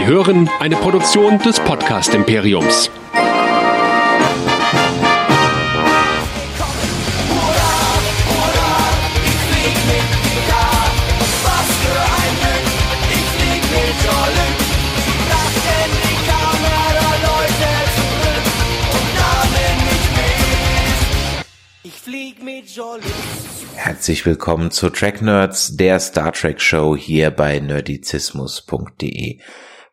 Sie hören eine Produktion des Podcast Imperiums. Herzlich willkommen zu Track Nerds, der Star Trek Show hier bei nerdizismus.de.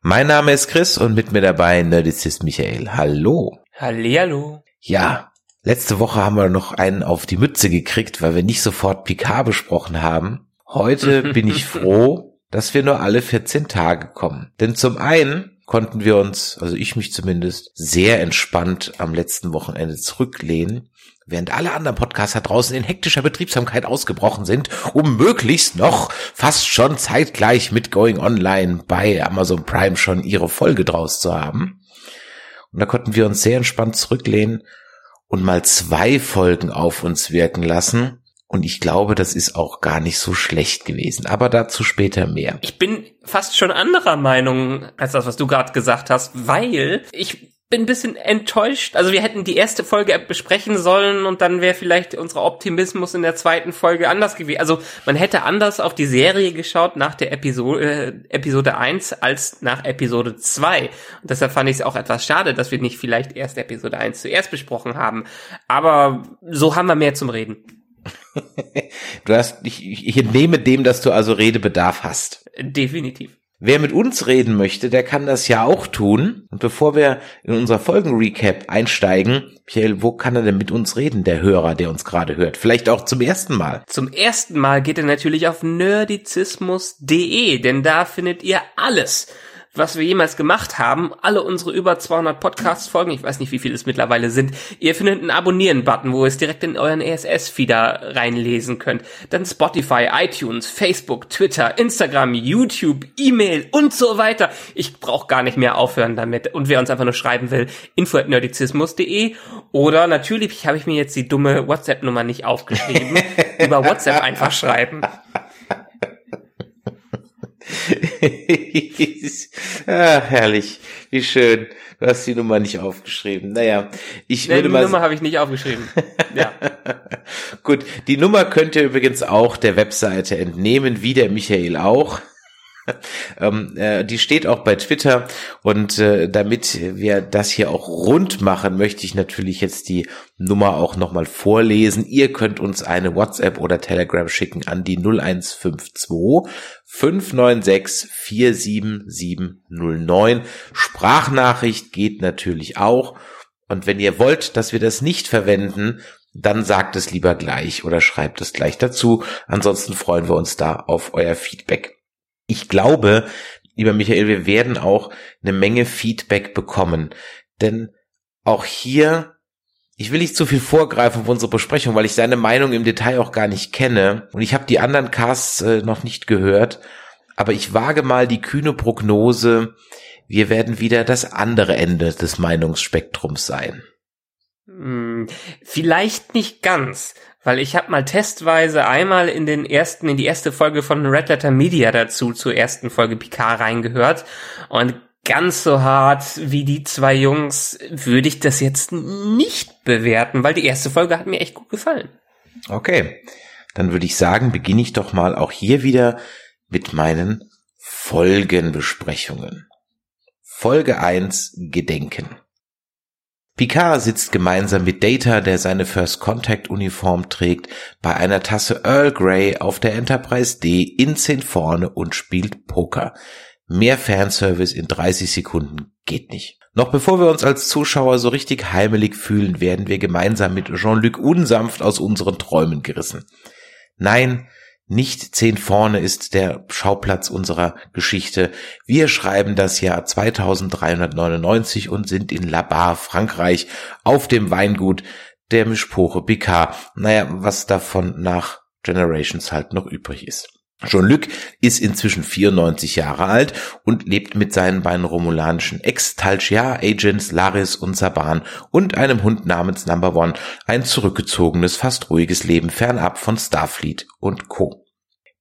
Mein Name ist Chris und mit mir dabei Nerdizist Michael. Hallo. Hallihallo. Ja, letzte Woche haben wir noch einen auf die Mütze gekriegt, weil wir nicht sofort Picard besprochen haben. Heute bin ich froh, dass wir nur alle 14 Tage kommen. Denn zum einen konnten wir uns, also ich mich zumindest, sehr entspannt am letzten Wochenende zurücklehnen während alle anderen Podcaster draußen in hektischer Betriebsamkeit ausgebrochen sind, um möglichst noch fast schon zeitgleich mit Going Online bei Amazon Prime schon ihre Folge draus zu haben. Und da konnten wir uns sehr entspannt zurücklehnen und mal zwei Folgen auf uns wirken lassen. Und ich glaube, das ist auch gar nicht so schlecht gewesen. Aber dazu später mehr. Ich bin fast schon anderer Meinung als das, was du gerade gesagt hast, weil ich bin ein bisschen enttäuscht. Also wir hätten die erste Folge besprechen sollen und dann wäre vielleicht unser Optimismus in der zweiten Folge anders gewesen. Also man hätte anders auf die Serie geschaut nach der Episode, äh, Episode 1 als nach Episode 2. Und deshalb fand ich es auch etwas schade, dass wir nicht vielleicht erst Episode 1 zuerst besprochen haben. Aber so haben wir mehr zum Reden. du hast, ich, ich entnehme dem, dass du also Redebedarf hast. Definitiv. Wer mit uns reden möchte, der kann das ja auch tun. Und bevor wir in unser Folgenrecap einsteigen, Michael, wo kann er denn mit uns reden, der Hörer, der uns gerade hört? Vielleicht auch zum ersten Mal. Zum ersten Mal geht er natürlich auf nerdizismus.de, denn da findet ihr alles was wir jemals gemacht haben, alle unsere über 200 Podcast-Folgen, ich weiß nicht, wie viele es mittlerweile sind, ihr findet einen Abonnieren-Button, wo ihr es direkt in euren ESS-Feeder reinlesen könnt. Dann Spotify, iTunes, Facebook, Twitter, Instagram, YouTube, E-Mail und so weiter. Ich brauche gar nicht mehr aufhören damit. Und wer uns einfach nur schreiben will, info.nerdizismus.de oder natürlich habe ich mir jetzt die dumme WhatsApp-Nummer nicht aufgeschrieben, über WhatsApp einfach schreiben. ah, herrlich. Wie schön. Du hast die Nummer nicht aufgeschrieben. Naja, ich würde die mal. Die Nummer habe ich nicht aufgeschrieben. Ja. Gut, die Nummer könnt ihr übrigens auch der Webseite entnehmen, wie der Michael auch. ähm, äh, die steht auch bei Twitter und äh, damit wir das hier auch rund machen, möchte ich natürlich jetzt die Nummer auch nochmal vorlesen. Ihr könnt uns eine WhatsApp oder Telegram schicken an die 0152 596 47709. Sprachnachricht geht natürlich auch. Und wenn ihr wollt, dass wir das nicht verwenden, dann sagt es lieber gleich oder schreibt es gleich dazu. Ansonsten freuen wir uns da auf euer Feedback. Ich glaube, lieber Michael, wir werden auch eine Menge Feedback bekommen. Denn auch hier, ich will nicht zu viel vorgreifen auf unsere Besprechung, weil ich seine Meinung im Detail auch gar nicht kenne. Und ich habe die anderen Casts äh, noch nicht gehört. Aber ich wage mal die kühne Prognose, wir werden wieder das andere Ende des Meinungsspektrums sein. Hm, vielleicht nicht ganz. Weil ich habe mal testweise einmal in den ersten, in die erste Folge von Red Letter Media dazu, zur ersten Folge Picard reingehört. Und ganz so hart wie die zwei Jungs würde ich das jetzt nicht bewerten, weil die erste Folge hat mir echt gut gefallen. Okay, dann würde ich sagen, beginne ich doch mal auch hier wieder mit meinen Folgenbesprechungen. Folge 1 Gedenken. Picard sitzt gemeinsam mit Data, der seine First Contact Uniform trägt, bei einer Tasse Earl Grey auf der Enterprise D in 10 vorne und spielt Poker. Mehr Fanservice in 30 Sekunden geht nicht. Noch bevor wir uns als Zuschauer so richtig heimelig fühlen, werden wir gemeinsam mit Jean-Luc unsanft aus unseren Träumen gerissen. Nein, nicht zehn vorne ist der Schauplatz unserer Geschichte. Wir schreiben das Jahr 2399 und sind in Labar, Frankreich, auf dem Weingut der Mischpoche Picard. Naja, was davon nach Generations halt noch übrig ist. Jean-Luc ist inzwischen 94 Jahre alt und lebt mit seinen beiden romulanischen Ex-Talchia-Agents Laris und Saban und einem Hund namens Number One ein zurückgezogenes, fast ruhiges Leben fernab von Starfleet und Co.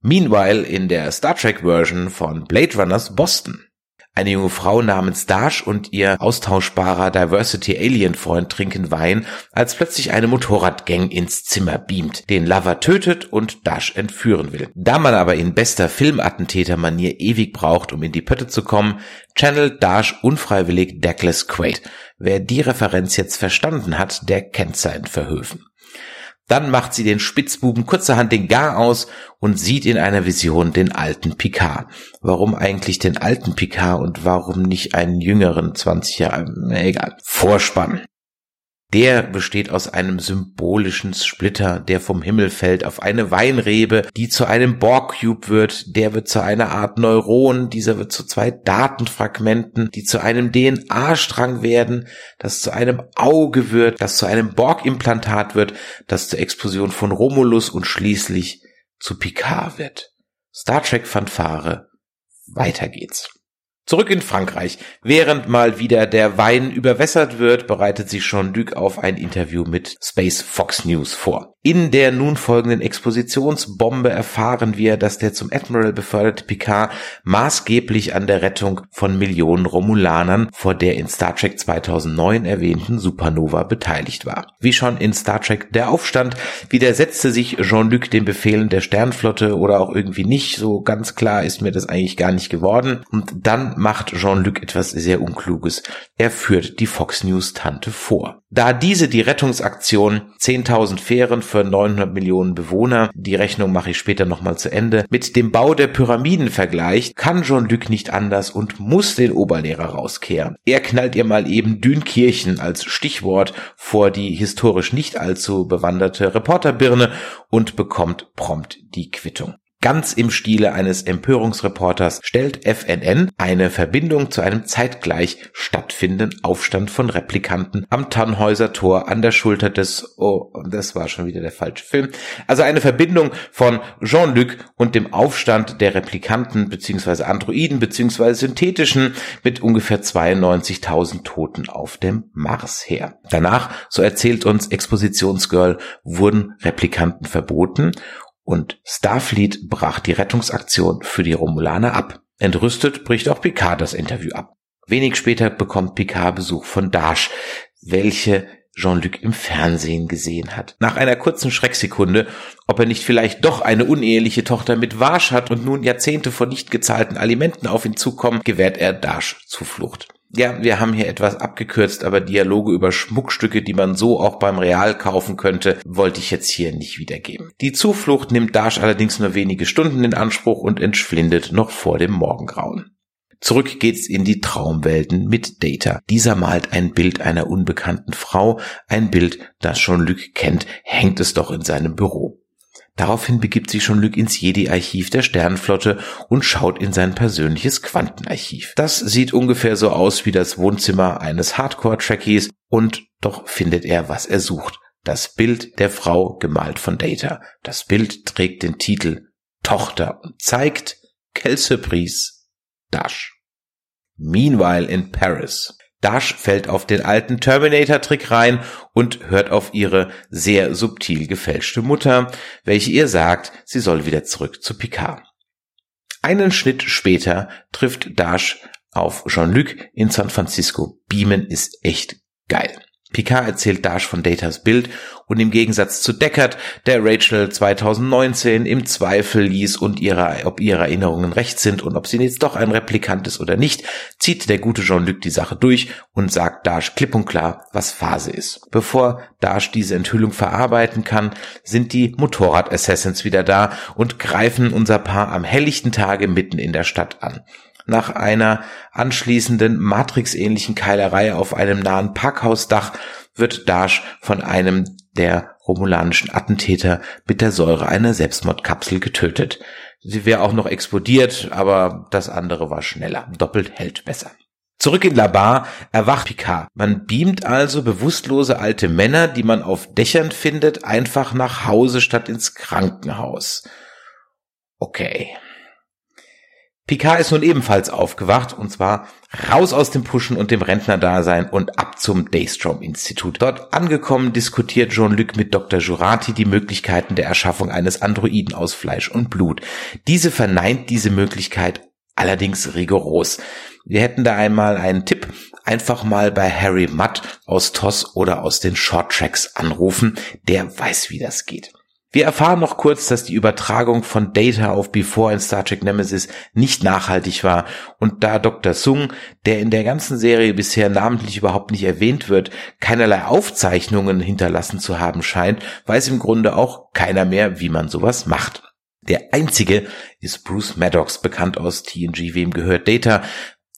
Meanwhile in der Star Trek Version von Blade Runners Boston. Eine junge Frau namens Dash und ihr austauschbarer Diversity Alien Freund trinken Wein, als plötzlich eine Motorradgang ins Zimmer beamt, den Lover tötet und Dash entführen will. Da man aber in bester Filmattentäter-Manier ewig braucht, um in die Pötte zu kommen, channelt Dash unfreiwillig Douglas Quaid. Wer die Referenz jetzt verstanden hat, der kennt sein Verhöfen. Dann macht sie den Spitzbuben kurzerhand den Gar aus und sieht in einer Vision den alten Picard. Warum eigentlich den alten Picard und warum nicht einen jüngeren 20 Jahre? Egal. Vorspann. Der besteht aus einem symbolischen Splitter, der vom Himmel fällt auf eine Weinrebe, die zu einem Borg-Cube wird, der wird zu einer Art Neuron, dieser wird zu zwei Datenfragmenten, die zu einem DNA-Strang werden, das zu einem Auge wird, das zu einem Borg-Implantat wird, das zur Explosion von Romulus und schließlich zu Picard wird. Star Trek Fanfare. Weiter geht's. Zurück in Frankreich. Während mal wieder der Wein überwässert wird, bereitet sich Jean-Luc auf ein Interview mit Space Fox News vor. In der nun folgenden Expositionsbombe erfahren wir, dass der zum Admiral beförderte Picard maßgeblich an der Rettung von Millionen Romulanern vor der in Star Trek 2009 erwähnten Supernova beteiligt war. Wie schon in Star Trek Der Aufstand widersetzte sich Jean-Luc den Befehlen der Sternflotte oder auch irgendwie nicht, so ganz klar ist mir das eigentlich gar nicht geworden. Und dann macht Jean-Luc etwas sehr Unkluges. Er führt die Fox News Tante vor. Da diese die Rettungsaktion 10.000 Fähren für 900 Millionen Bewohner, die Rechnung mache ich später nochmal zu Ende, mit dem Bau der Pyramiden vergleicht, kann Jean-Luc nicht anders und muss den Oberlehrer rauskehren. Er knallt ihr mal eben Dünkirchen als Stichwort vor die historisch nicht allzu bewanderte Reporterbirne und bekommt prompt die Quittung. Ganz im Stile eines Empörungsreporters stellt FNN eine Verbindung zu einem zeitgleich stattfindenden Aufstand von Replikanten am Tannhäuser Tor an der Schulter des, oh, das war schon wieder der falsche Film, also eine Verbindung von Jean-Luc und dem Aufstand der Replikanten bzw. Androiden bzw. synthetischen mit ungefähr 92.000 Toten auf dem Mars her. Danach, so erzählt uns Expositionsgirl, wurden Replikanten verboten und Starfleet brach die Rettungsaktion für die Romulaner ab. Entrüstet bricht auch Picard das Interview ab. Wenig später bekommt Picard Besuch von Dash, welche Jean-Luc im Fernsehen gesehen hat. Nach einer kurzen Schrecksekunde, ob er nicht vielleicht doch eine uneheliche Tochter mit Wasch hat und nun Jahrzehnte von nicht gezahlten Alimenten auf ihn zukommen, gewährt er Dash Zuflucht. Ja, wir haben hier etwas abgekürzt, aber Dialoge über Schmuckstücke, die man so auch beim Real kaufen könnte, wollte ich jetzt hier nicht wiedergeben. Die Zuflucht nimmt Dash allerdings nur wenige Stunden in Anspruch und entschwindet noch vor dem Morgengrauen. Zurück geht's in die Traumwelten mit Data. Dieser malt ein Bild einer unbekannten Frau, ein Bild, das schon Luc kennt, hängt es doch in seinem Büro. Daraufhin begibt sich schon Luke ins Jedi-Archiv der Sternenflotte und schaut in sein persönliches Quantenarchiv. Das sieht ungefähr so aus wie das Wohnzimmer eines Hardcore-Trekkies und doch findet er, was er sucht. Das Bild der Frau gemalt von Data. Das Bild trägt den Titel Tochter und zeigt Quelle Surprise Dash. Meanwhile in Paris. Dash fällt auf den alten Terminator-Trick rein und hört auf ihre sehr subtil gefälschte Mutter, welche ihr sagt, sie soll wieder zurück zu Picard. Einen Schnitt später trifft Dash auf Jean-Luc in San Francisco. Beamen ist echt geil. Picard erzählt Dash von Datas Bild und im Gegensatz zu Deckard, der Rachel 2019 im Zweifel ließ und ihre, ob ihre Erinnerungen recht sind und ob sie jetzt doch ein Replikant ist oder nicht, zieht der gute Jean-Luc die Sache durch und sagt Dash klipp und klar, was Phase ist. Bevor Dash diese Enthüllung verarbeiten kann, sind die Motorrad-Assassins wieder da und greifen unser Paar am helllichten Tage mitten in der Stadt an nach einer anschließenden Matrix-ähnlichen Keilerei auf einem nahen Parkhausdach wird Dash von einem der romulanischen Attentäter mit der Säure einer Selbstmordkapsel getötet. Sie wäre auch noch explodiert, aber das andere war schneller. Doppelt hält besser. Zurück in La Bar erwacht Picard. Man beamt also bewusstlose alte Männer, die man auf Dächern findet, einfach nach Hause statt ins Krankenhaus. Okay. Picard ist nun ebenfalls aufgewacht und zwar raus aus dem Pushen und dem Rentnerdasein und ab zum Daystrom-Institut. Dort angekommen diskutiert Jean-Luc mit Dr. Jurati die Möglichkeiten der Erschaffung eines Androiden aus Fleisch und Blut. Diese verneint diese Möglichkeit allerdings rigoros. Wir hätten da einmal einen Tipp. Einfach mal bei Harry Mudd aus TOS oder aus den Short Tracks anrufen. Der weiß, wie das geht. Wir erfahren noch kurz, dass die Übertragung von Data auf Before in Star Trek Nemesis nicht nachhaltig war und da Dr. Sung, der in der ganzen Serie bisher namentlich überhaupt nicht erwähnt wird, keinerlei Aufzeichnungen hinterlassen zu haben scheint, weiß im Grunde auch keiner mehr, wie man sowas macht. Der einzige ist Bruce Maddox, bekannt aus TNG, wem gehört Data,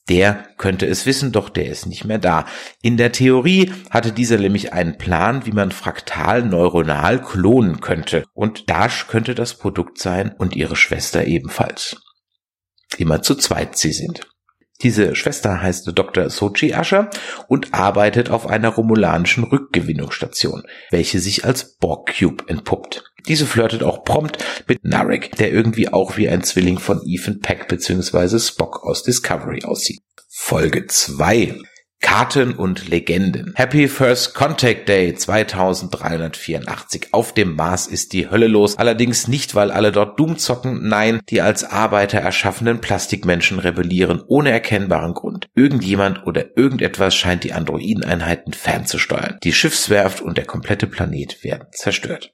der könnte es wissen, doch der ist nicht mehr da. In der Theorie hatte dieser nämlich einen Plan, wie man fraktal neuronal klonen könnte. Und Dash könnte das Produkt sein und ihre Schwester ebenfalls. Immer zu zweit sie sind. Diese Schwester heißt Dr. Sochi Asher und arbeitet auf einer romulanischen Rückgewinnungsstation, welche sich als Borg Cube entpuppt. Diese flirtet auch prompt mit Narek, der irgendwie auch wie ein Zwilling von Ethan Peck bzw. Spock aus Discovery aussieht. Folge 2 Karten und Legenden. Happy First Contact Day 2384. Auf dem Mars ist die Hölle los. Allerdings nicht, weil alle dort Doom zocken. Nein, die als Arbeiter erschaffenen Plastikmenschen rebellieren ohne erkennbaren Grund. Irgendjemand oder irgendetwas scheint die Androideneinheiten fernzusteuern. Die Schiffswerft und der komplette Planet werden zerstört.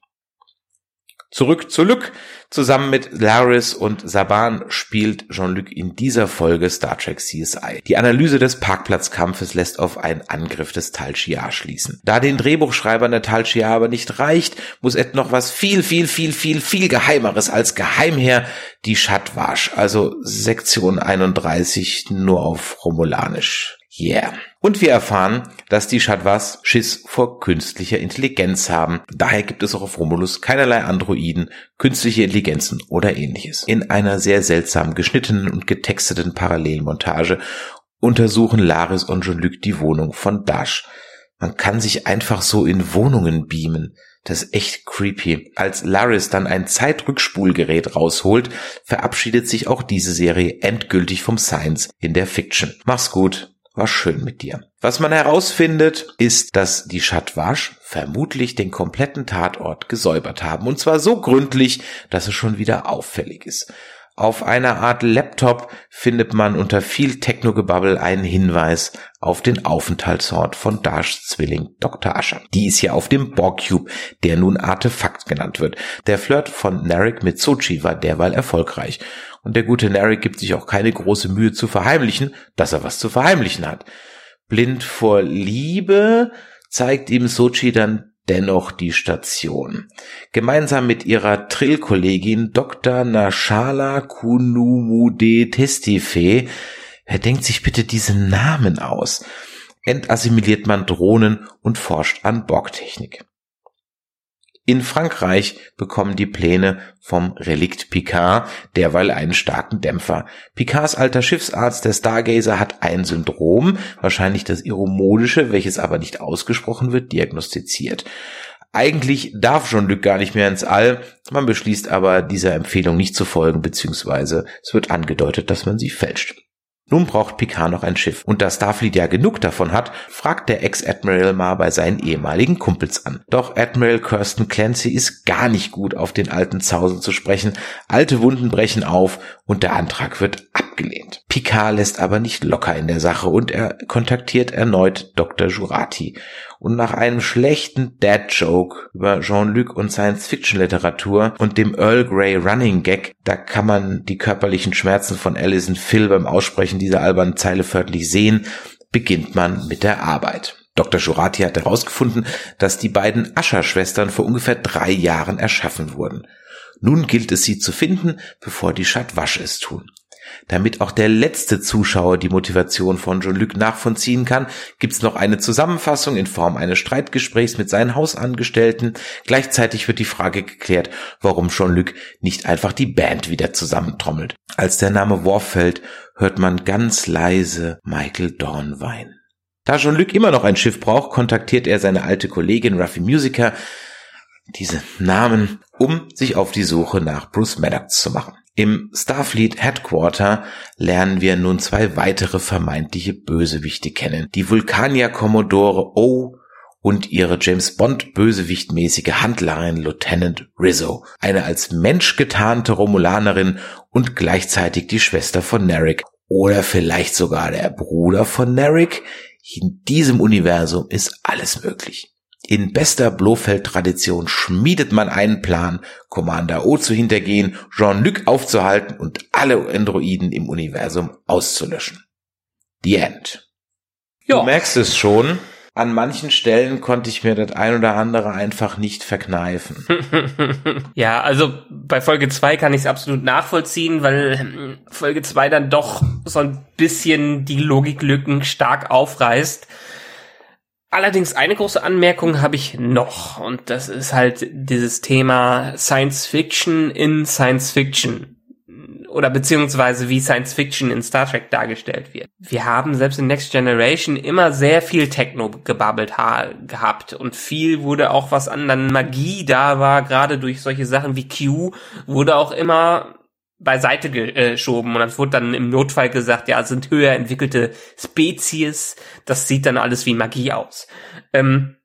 Zurück zu Luc. Zusammen mit Laris und Saban spielt Jean-Luc in dieser Folge Star Trek CSI. Die Analyse des Parkplatzkampfes lässt auf einen Angriff des Tal Shiar schließen. Da den Drehbuchschreibern der Tal Shiar aber nicht reicht, muss Ed noch was viel, viel, viel, viel, viel Geheimeres als geheim her, die Shatwash, also Sektion 31 nur auf Romulanisch. Yeah. Und wir erfahren, dass die Shadwas Schiss vor künstlicher Intelligenz haben. Daher gibt es auch auf Romulus keinerlei Androiden, künstliche Intelligenzen oder ähnliches. In einer sehr seltsam geschnittenen und getexteten Parallelmontage untersuchen Laris und Jean-Luc die Wohnung von Dash. Man kann sich einfach so in Wohnungen beamen. Das ist echt creepy. Als Laris dann ein Zeitrückspulgerät rausholt, verabschiedet sich auch diese Serie endgültig vom Science in der Fiction. Mach's gut war schön mit dir. Was man herausfindet, ist, dass die Chatwasch vermutlich den kompletten Tatort gesäubert haben. Und zwar so gründlich, dass es schon wieder auffällig ist. Auf einer Art Laptop findet man unter viel Technogebabbel einen Hinweis auf den Aufenthaltsort von Dashs Zwilling Dr. Ascher. Die ist hier auf dem Borg-Cube, der nun Artefakt genannt wird. Der Flirt von Narek mit Sochi war derweil erfolgreich. Und der gute Narek gibt sich auch keine große Mühe zu verheimlichen, dass er was zu verheimlichen hat. Blind vor Liebe zeigt ihm Sochi dann dennoch die Station. Gemeinsam mit ihrer Trill-Kollegin Dr. Nashala Kunumude Testife, wer denkt sich bitte diesen Namen aus? Entassimiliert man Drohnen und forscht an Borgtechnik. In Frankreich bekommen die Pläne vom Relikt Picard derweil einen starken Dämpfer. Picards alter Schiffsarzt, der Stargazer, hat ein Syndrom, wahrscheinlich das Iromodische, welches aber nicht ausgesprochen wird, diagnostiziert. Eigentlich darf Jean-Luc gar nicht mehr ins All, man beschließt aber, dieser Empfehlung nicht zu folgen, beziehungsweise es wird angedeutet, dass man sie fälscht. Nun braucht Picard noch ein Schiff. Und da Starfleet ja genug davon hat, fragt der Ex-Admiral mal bei seinen ehemaligen Kumpels an. Doch Admiral Kirsten Clancy ist gar nicht gut auf den alten Zausen zu sprechen. Alte Wunden brechen auf und der Antrag wird abgelehnt. Picard lässt aber nicht locker in der Sache und er kontaktiert erneut Dr. Jurati. Und nach einem schlechten Dad-Joke über Jean-Luc und Science-Fiction-Literatur und dem Earl Grey Running Gag, da kann man die körperlichen Schmerzen von Alison Phil beim Aussprechen dieser albernen Zeile förmlich sehen, beginnt man mit der Arbeit. Dr. Jurati hat herausgefunden, dass die beiden Ascher-Schwestern vor ungefähr drei Jahren erschaffen wurden. Nun gilt es sie zu finden, bevor die Schattwasch es tun. Damit auch der letzte Zuschauer die Motivation von Jean-Luc nachvollziehen kann, gibt's noch eine Zusammenfassung in Form eines Streitgesprächs mit seinen Hausangestellten. Gleichzeitig wird die Frage geklärt, warum Jean-Luc nicht einfach die Band wieder zusammentrommelt. Als der Name fällt, hört man ganz leise Michael Dorn weinen. Da Jean-Luc immer noch ein Schiff braucht, kontaktiert er seine alte Kollegin Ruffy Musica, diese Namen, um sich auf die Suche nach Bruce Maddox zu machen. Im Starfleet Headquarter lernen wir nun zwei weitere vermeintliche Bösewichte kennen. Die Vulkanier Commodore O und ihre James Bond Bösewichtmäßige Handlerin Lieutenant Rizzo. Eine als Mensch getarnte Romulanerin und gleichzeitig die Schwester von Narek oder vielleicht sogar der Bruder von Narek. In diesem Universum ist alles möglich. In bester Blofeld-Tradition schmiedet man einen Plan, Commander O zu hintergehen, Jean-Luc aufzuhalten und alle Androiden im Universum auszulöschen. The End. Ja. Du merkst es schon, an manchen Stellen konnte ich mir das ein oder andere einfach nicht verkneifen. ja, also bei Folge 2 kann ich es absolut nachvollziehen, weil hm, Folge 2 dann doch so ein bisschen die Logiklücken stark aufreißt. Allerdings eine große Anmerkung habe ich noch und das ist halt dieses Thema Science Fiction in Science Fiction oder beziehungsweise wie Science Fiction in Star Trek dargestellt wird. Wir haben selbst in Next Generation immer sehr viel Techno gebabbelt gehabt und viel wurde auch was an dann Magie da war, gerade durch solche Sachen wie Q wurde auch immer beiseite geschoben und dann wurde dann im Notfall gesagt, ja, sind höher entwickelte Spezies, das sieht dann alles wie Magie aus. Ähm,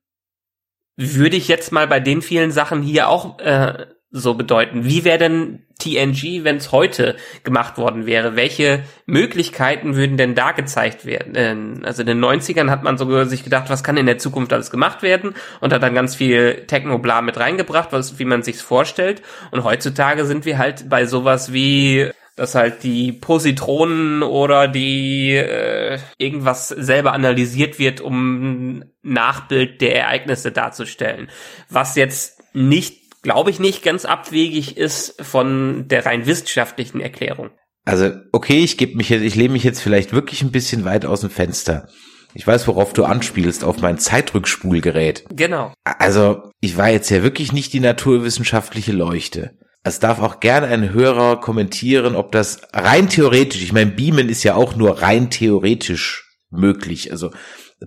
würde ich jetzt mal bei den vielen Sachen hier auch äh, so bedeuten. Wie wäre denn TNG, wenn es heute gemacht worden wäre? Welche Möglichkeiten würden denn da gezeigt werden? Ähm, also in den 90ern hat man sogar sich gedacht, was kann in der Zukunft alles gemacht werden und hat dann ganz viel Techno-Bla mit reingebracht, was, wie man sich's vorstellt. Und heutzutage sind wir halt bei sowas wie dass halt die Positronen oder die äh, irgendwas selber analysiert wird, um Nachbild der Ereignisse darzustellen. Was jetzt nicht glaube ich, nicht ganz abwegig ist von der rein wissenschaftlichen Erklärung. Also, okay, ich gebe mich jetzt, ich lehne mich jetzt vielleicht wirklich ein bisschen weit aus dem Fenster. Ich weiß, worauf du anspielst, auf mein Zeitrückspulgerät. Genau. Also, ich war jetzt ja wirklich nicht die naturwissenschaftliche Leuchte. Es darf auch gerne ein Hörer kommentieren, ob das rein theoretisch, ich meine, Beamen ist ja auch nur rein theoretisch möglich. Also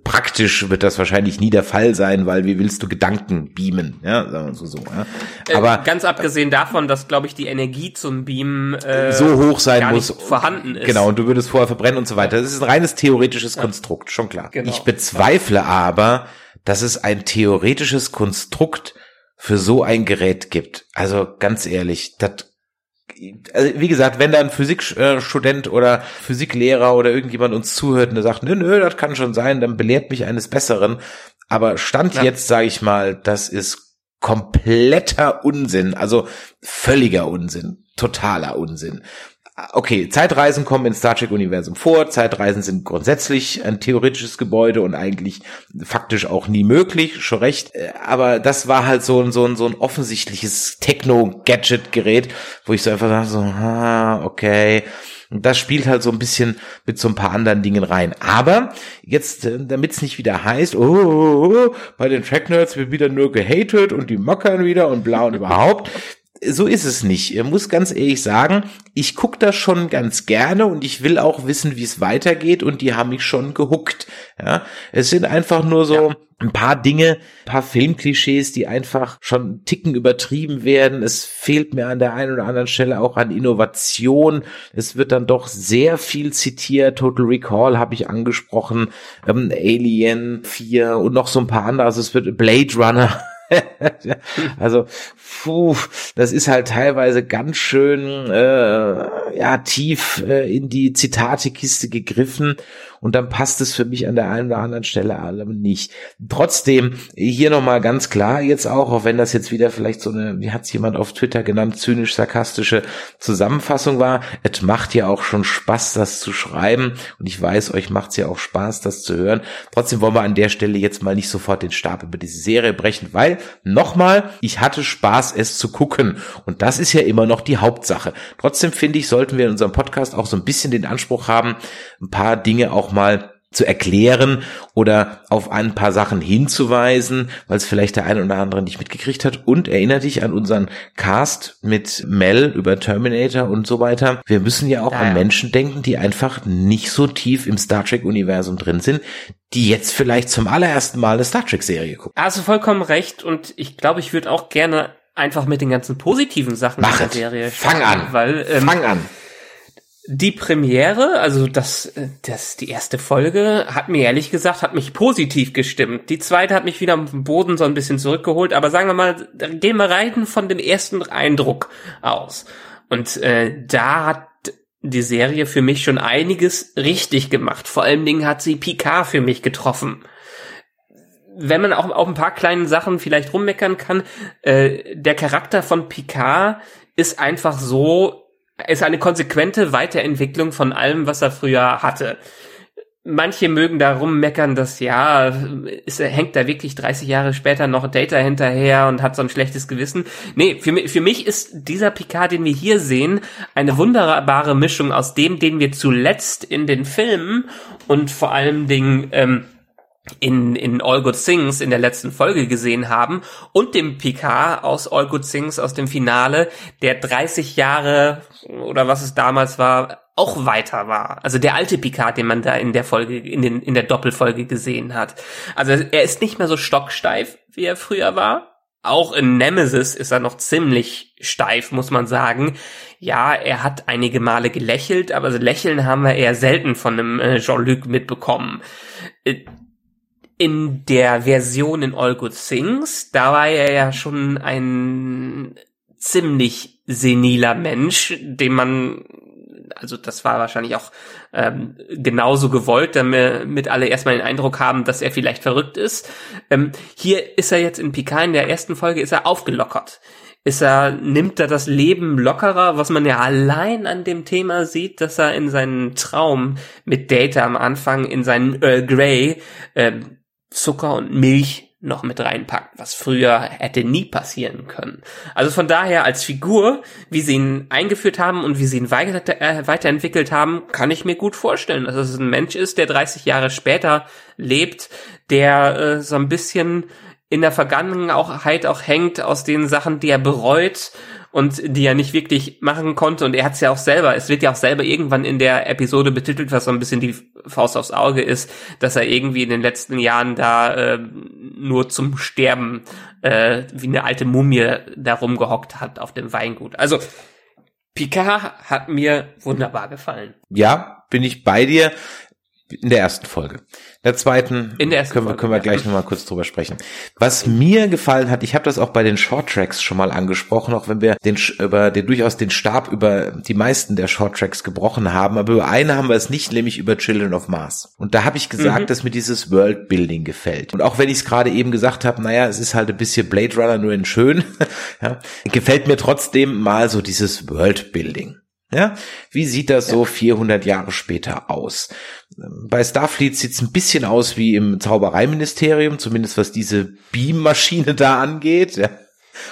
Praktisch wird das wahrscheinlich nie der Fall sein, weil wie willst du Gedanken beamen? Ja, sagen wir so. so ja. Äh, Aber äh, ganz abgesehen davon, dass glaube ich die Energie zum Beamen äh, so hoch sein muss, vorhanden ist. Genau, und du würdest vorher verbrennen und so weiter. Das ist ein reines theoretisches ja. Konstrukt, schon klar. Genau. Ich bezweifle aber, dass es ein theoretisches Konstrukt für so ein Gerät gibt. Also ganz ehrlich, das also wie gesagt, wenn da ein Physikstudent oder Physiklehrer oder irgendjemand uns zuhört und der sagt, nö, nö, das kann schon sein, dann belehrt mich eines Besseren. Aber Stand ja. jetzt, sage ich mal, das ist kompletter Unsinn, also völliger Unsinn, totaler Unsinn okay, Zeitreisen kommen in Star Trek Universum vor. Zeitreisen sind grundsätzlich ein theoretisches Gebäude und eigentlich faktisch auch nie möglich, schon recht. Äh, aber das war halt so ein, so ein, so ein offensichtliches Techno-Gadget-Gerät, wo ich so einfach dachte so, ah, okay. Das spielt halt so ein bisschen mit so ein paar anderen Dingen rein. Aber jetzt, äh, damit es nicht wieder heißt, oh, oh, oh, oh, bei den Track Nerds wird wieder nur gehatet und die mockern wieder und blau und überhaupt so ist es nicht. Ich muss ganz ehrlich sagen, ich gucke das schon ganz gerne und ich will auch wissen, wie es weitergeht und die haben mich schon gehuckt. Ja, es sind einfach nur so ja. ein paar Dinge, ein paar Filmklischees, die einfach schon Ticken übertrieben werden. Es fehlt mir an der einen oder anderen Stelle auch an Innovation. Es wird dann doch sehr viel zitiert. Total Recall habe ich angesprochen, ähm, Alien 4 und noch so ein paar andere. Also es wird Blade Runner also, puh, das ist halt teilweise ganz schön äh, ja tief äh, in die Zitatekiste gegriffen und dann passt es für mich an der einen oder anderen Stelle allem nicht. Trotzdem hier nochmal ganz klar jetzt auch, auch wenn das jetzt wieder vielleicht so eine, wie hat es jemand auf Twitter genannt, zynisch-sarkastische Zusammenfassung war, es macht ja auch schon Spaß, das zu schreiben und ich weiß, euch macht es ja auch Spaß, das zu hören. Trotzdem wollen wir an der Stelle jetzt mal nicht sofort den Stab über diese Serie brechen, weil nochmal, ich hatte Spaß, es zu gucken und das ist ja immer noch die Hauptsache. Trotzdem finde ich, sollten wir in unserem Podcast auch so ein bisschen den Anspruch haben, ein paar Dinge auch mal zu erklären oder auf ein paar Sachen hinzuweisen, weil es vielleicht der eine oder andere nicht mitgekriegt hat. Und erinnere dich an unseren Cast mit Mel über Terminator und so weiter. Wir müssen ja auch ja, an Menschen denken, die einfach nicht so tief im Star Trek-Universum drin sind, die jetzt vielleicht zum allerersten Mal eine Star Trek-Serie gucken. Also vollkommen recht und ich glaube, ich würde auch gerne einfach mit den ganzen positiven Sachen Mach der Serie Fang an. Weil, ähm, Fang an die Premiere, also das, das, die erste Folge, hat mir ehrlich gesagt, hat mich positiv gestimmt. Die zweite hat mich wieder am Boden so ein bisschen zurückgeholt, aber sagen wir mal, gehen wir rein von dem ersten Eindruck aus. Und äh, da hat die Serie für mich schon einiges richtig gemacht. Vor allen Dingen hat sie Picard für mich getroffen. Wenn man auch auf ein paar kleinen Sachen vielleicht rummeckern kann, äh, der Charakter von Picard ist einfach so, ist eine konsequente Weiterentwicklung von allem, was er früher hatte manche mögen da rummeckern, dass ja, ist, hängt da wirklich 30 Jahre später noch Data hinterher und hat so ein schlechtes Gewissen. Nee, für, mich, für mich ist dieser Picard, den wir hier sehen, eine wunderbare Mischung aus dem, den wir zuletzt in den Filmen und vor allen Dingen ähm, in, in All Good Things in der letzten Folge gesehen haben und dem Picard aus All Good Things aus dem Finale, der 30 Jahre oder was es damals war, auch weiter war. Also der alte Picard, den man da in der Folge, in, den, in der Doppelfolge gesehen hat. Also er ist nicht mehr so stocksteif, wie er früher war. Auch in Nemesis ist er noch ziemlich steif, muss man sagen. Ja, er hat einige Male gelächelt, aber Lächeln haben wir eher selten von einem äh, Jean-Luc mitbekommen. In der Version in All Good Things, da war er ja schon ein ziemlich seniler Mensch, dem man also das war wahrscheinlich auch ähm, genauso gewollt, damit alle erstmal den Eindruck haben, dass er vielleicht verrückt ist. Ähm, hier ist er jetzt in Picard in der ersten Folge ist er aufgelockert. Ist er, nimmt er das Leben lockerer, was man ja allein an dem Thema sieht, dass er in seinen Traum mit Data am Anfang in seinen Earl Grey ähm, Zucker und Milch noch mit reinpackt, was früher hätte nie passieren können. Also von daher als Figur, wie sie ihn eingeführt haben und wie sie ihn äh, weiterentwickelt haben, kann ich mir gut vorstellen, dass es ein Mensch ist, der 30 Jahre später lebt, der äh, so ein bisschen in der Vergangenheit auch hängt aus den Sachen, die er bereut und die er nicht wirklich machen konnte. Und er hat es ja auch selber, es wird ja auch selber irgendwann in der Episode betitelt, was so ein bisschen die Faust aufs Auge ist, dass er irgendwie in den letzten Jahren da äh, nur zum Sterben äh, wie eine alte Mumie da rumgehockt hat auf dem Weingut. Also Picard hat mir wunderbar gefallen. Ja, bin ich bei dir. In der ersten Folge. In der zweiten in der ersten können, wir, können wir gleich nochmal kurz drüber sprechen. Was mir gefallen hat, ich habe das auch bei den Short Tracks schon mal angesprochen, auch wenn wir den über den durchaus den Stab über die meisten der Short Tracks gebrochen haben, aber über eine haben wir es nicht, nämlich über Children of Mars. Und da habe ich gesagt, mhm. dass mir dieses Worldbuilding gefällt. Und auch wenn ich es gerade eben gesagt habe, naja, es ist halt ein bisschen Blade Runner nur in schön, ja, gefällt mir trotzdem mal so dieses Worldbuilding. Ja, wie sieht das so 400 Jahre später aus? Bei Starfleet sieht es ein bisschen aus wie im Zaubereiministerium, zumindest was diese Beammaschine da angeht. Ja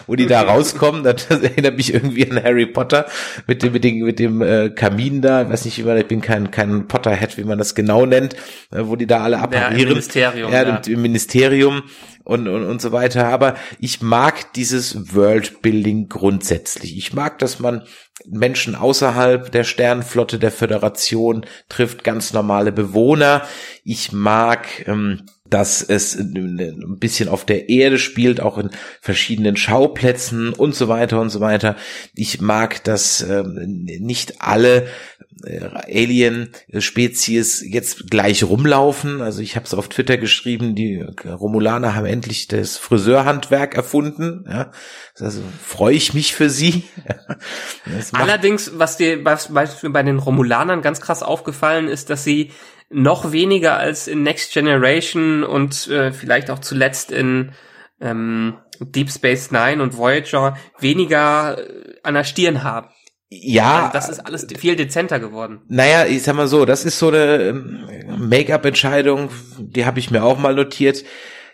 wo die da rauskommen, das, erinnert mich irgendwie an Harry Potter mit dem mit dem mit dem äh, Kamin da, weiß nicht, wie man, ich bin kein kein Potterhead, wie man das genau nennt, äh, wo die da alle apparieren. Ja, im Ministerium. Ja, ja. im Ministerium und, und und so weiter. Aber ich mag dieses Worldbuilding grundsätzlich. Ich mag, dass man Menschen außerhalb der Sternenflotte der Föderation trifft, ganz normale Bewohner. Ich mag ähm, dass es ein bisschen auf der Erde spielt, auch in verschiedenen Schauplätzen und so weiter und so weiter. Ich mag, dass ähm, nicht alle äh, Alien-Spezies jetzt gleich rumlaufen. Also ich habe es auf Twitter geschrieben, die Romulaner haben endlich das Friseurhandwerk erfunden. Ja, also freue ich mich für sie. Allerdings, was dir was bei den Romulanern ganz krass aufgefallen ist, dass sie noch weniger als in Next Generation und äh, vielleicht auch zuletzt in ähm, Deep Space Nine und Voyager weniger äh, an der Stirn haben. Ja. Also das ist alles viel dezenter geworden. Naja, ich sag mal so, das ist so eine ähm, Make-up-Entscheidung, die habe ich mir auch mal notiert.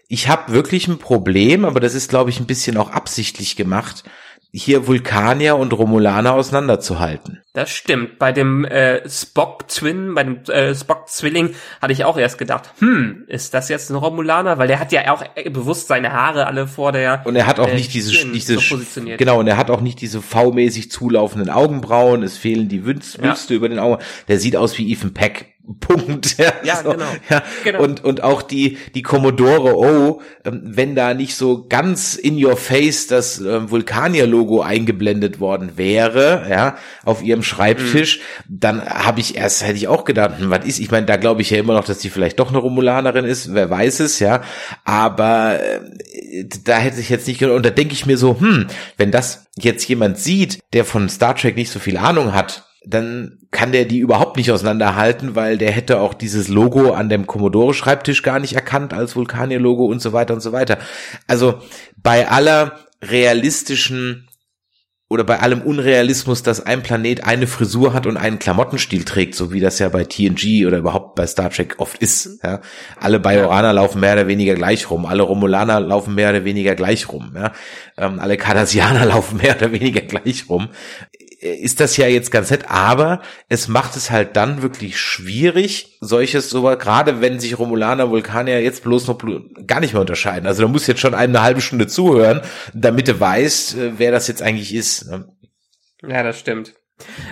Ich habe wirklich ein Problem, aber das ist, glaube ich, ein bisschen auch absichtlich gemacht hier Vulkanier und Romulaner auseinanderzuhalten. Das stimmt. Bei dem äh, Spock-Twin, bei dem äh, Spock-Zwilling hatte ich auch erst gedacht, hm, ist das jetzt ein Romulaner? Weil der hat ja auch äh, bewusst seine Haare alle vor der Und er hat auch äh, nicht diese, diese so genau, und er hat auch nicht diese V-mäßig zulaufenden Augenbrauen, es fehlen die Wünste ja. über den Augen. Der sieht aus wie Ethan Peck Punkt. Ja, ja so, genau. Ja. genau. Und, und auch die, die Commodore O, ähm, wenn da nicht so ganz in your face das ähm, Vulkanier-Logo eingeblendet worden wäre, ja, auf ihrem Schreibtisch, mhm. dann habe ich erst, hätte ich auch gedacht, hm, was ist, ich meine, da glaube ich ja immer noch, dass die vielleicht doch eine Romulanerin ist, wer weiß es, ja, aber äh, da hätte ich jetzt nicht, und da denke ich mir so, hm, wenn das jetzt jemand sieht, der von Star Trek nicht so viel Ahnung hat, dann kann der die überhaupt nicht auseinanderhalten, weil der hätte auch dieses Logo an dem Commodore-Schreibtisch gar nicht erkannt als Vulkanier-Logo und so weiter und so weiter. Also bei aller realistischen oder bei allem Unrealismus, dass ein Planet eine Frisur hat und einen Klamottenstil trägt, so wie das ja bei TNG oder überhaupt bei Star Trek oft ist. Ja. Alle Bajoraner laufen mehr oder weniger gleich rum, alle Romulaner laufen mehr oder weniger gleich rum, ja. Ähm, alle Cardassianer laufen mehr oder weniger gleich rum. Ist das ja jetzt ganz nett, aber es macht es halt dann wirklich schwierig, solches so gerade wenn sich Romulaner, Vulkanier jetzt bloß noch gar nicht mehr unterscheiden. Also da muss jetzt schon eine halbe Stunde zuhören, damit du weißt, äh, wer das jetzt eigentlich ist. Ne? Ja, das stimmt.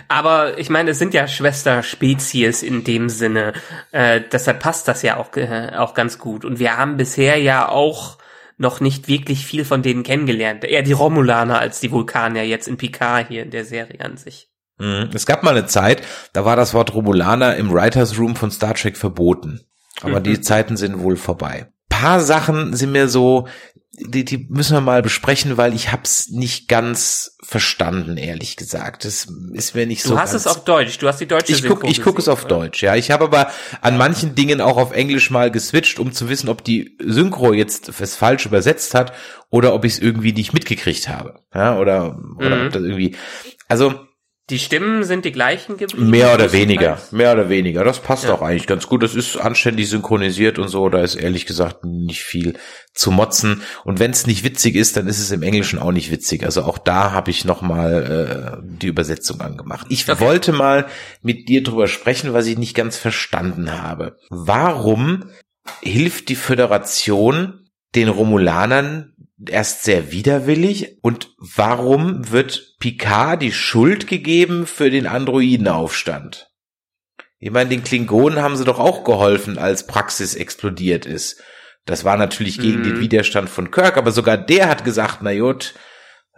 Aber ich meine, es sind ja Schwesterspezies in dem Sinne. Äh, deshalb passt das ja auch, äh, auch ganz gut. Und wir haben bisher ja auch noch nicht wirklich viel von denen kennengelernt. Eher die Romulaner als die Vulkanier jetzt in Picard hier in der Serie an sich. Mhm. Es gab mal eine Zeit, da war das Wort Romulaner im Writers Room von Star Trek verboten. Aber mhm. die Zeiten sind wohl vorbei. Paar Sachen sind mir so, die, die müssen wir mal besprechen, weil ich hab's nicht ganz verstanden, ehrlich gesagt. Das ist mir nicht du so. Du hast es auf Deutsch. Du hast die deutsche Ich guck, ich guck es auf oder? Deutsch. Ja, ich habe aber an manchen Dingen auch auf Englisch mal geswitcht, um zu wissen, ob die Synchro jetzt es falsch übersetzt hat oder ob ich es irgendwie nicht mitgekriegt habe. Ja, oder oder mhm. ob das irgendwie. Also die Stimmen sind die gleichen geblieben? Mehr oder weniger, mehr oder weniger. Das passt ja. auch eigentlich ganz gut. Das ist anständig synchronisiert und so. Da ist ehrlich gesagt nicht viel zu motzen. Und wenn es nicht witzig ist, dann ist es im Englischen auch nicht witzig. Also auch da habe ich noch mal äh, die Übersetzung angemacht. Ich okay. wollte mal mit dir drüber sprechen, was ich nicht ganz verstanden habe. Warum hilft die Föderation den Romulanern erst sehr widerwillig und warum wird Picard die Schuld gegeben für den Androidenaufstand? Ich meine, den Klingonen haben sie doch auch geholfen, als Praxis explodiert ist. Das war natürlich gegen mhm. den Widerstand von Kirk, aber sogar der hat gesagt, na gut,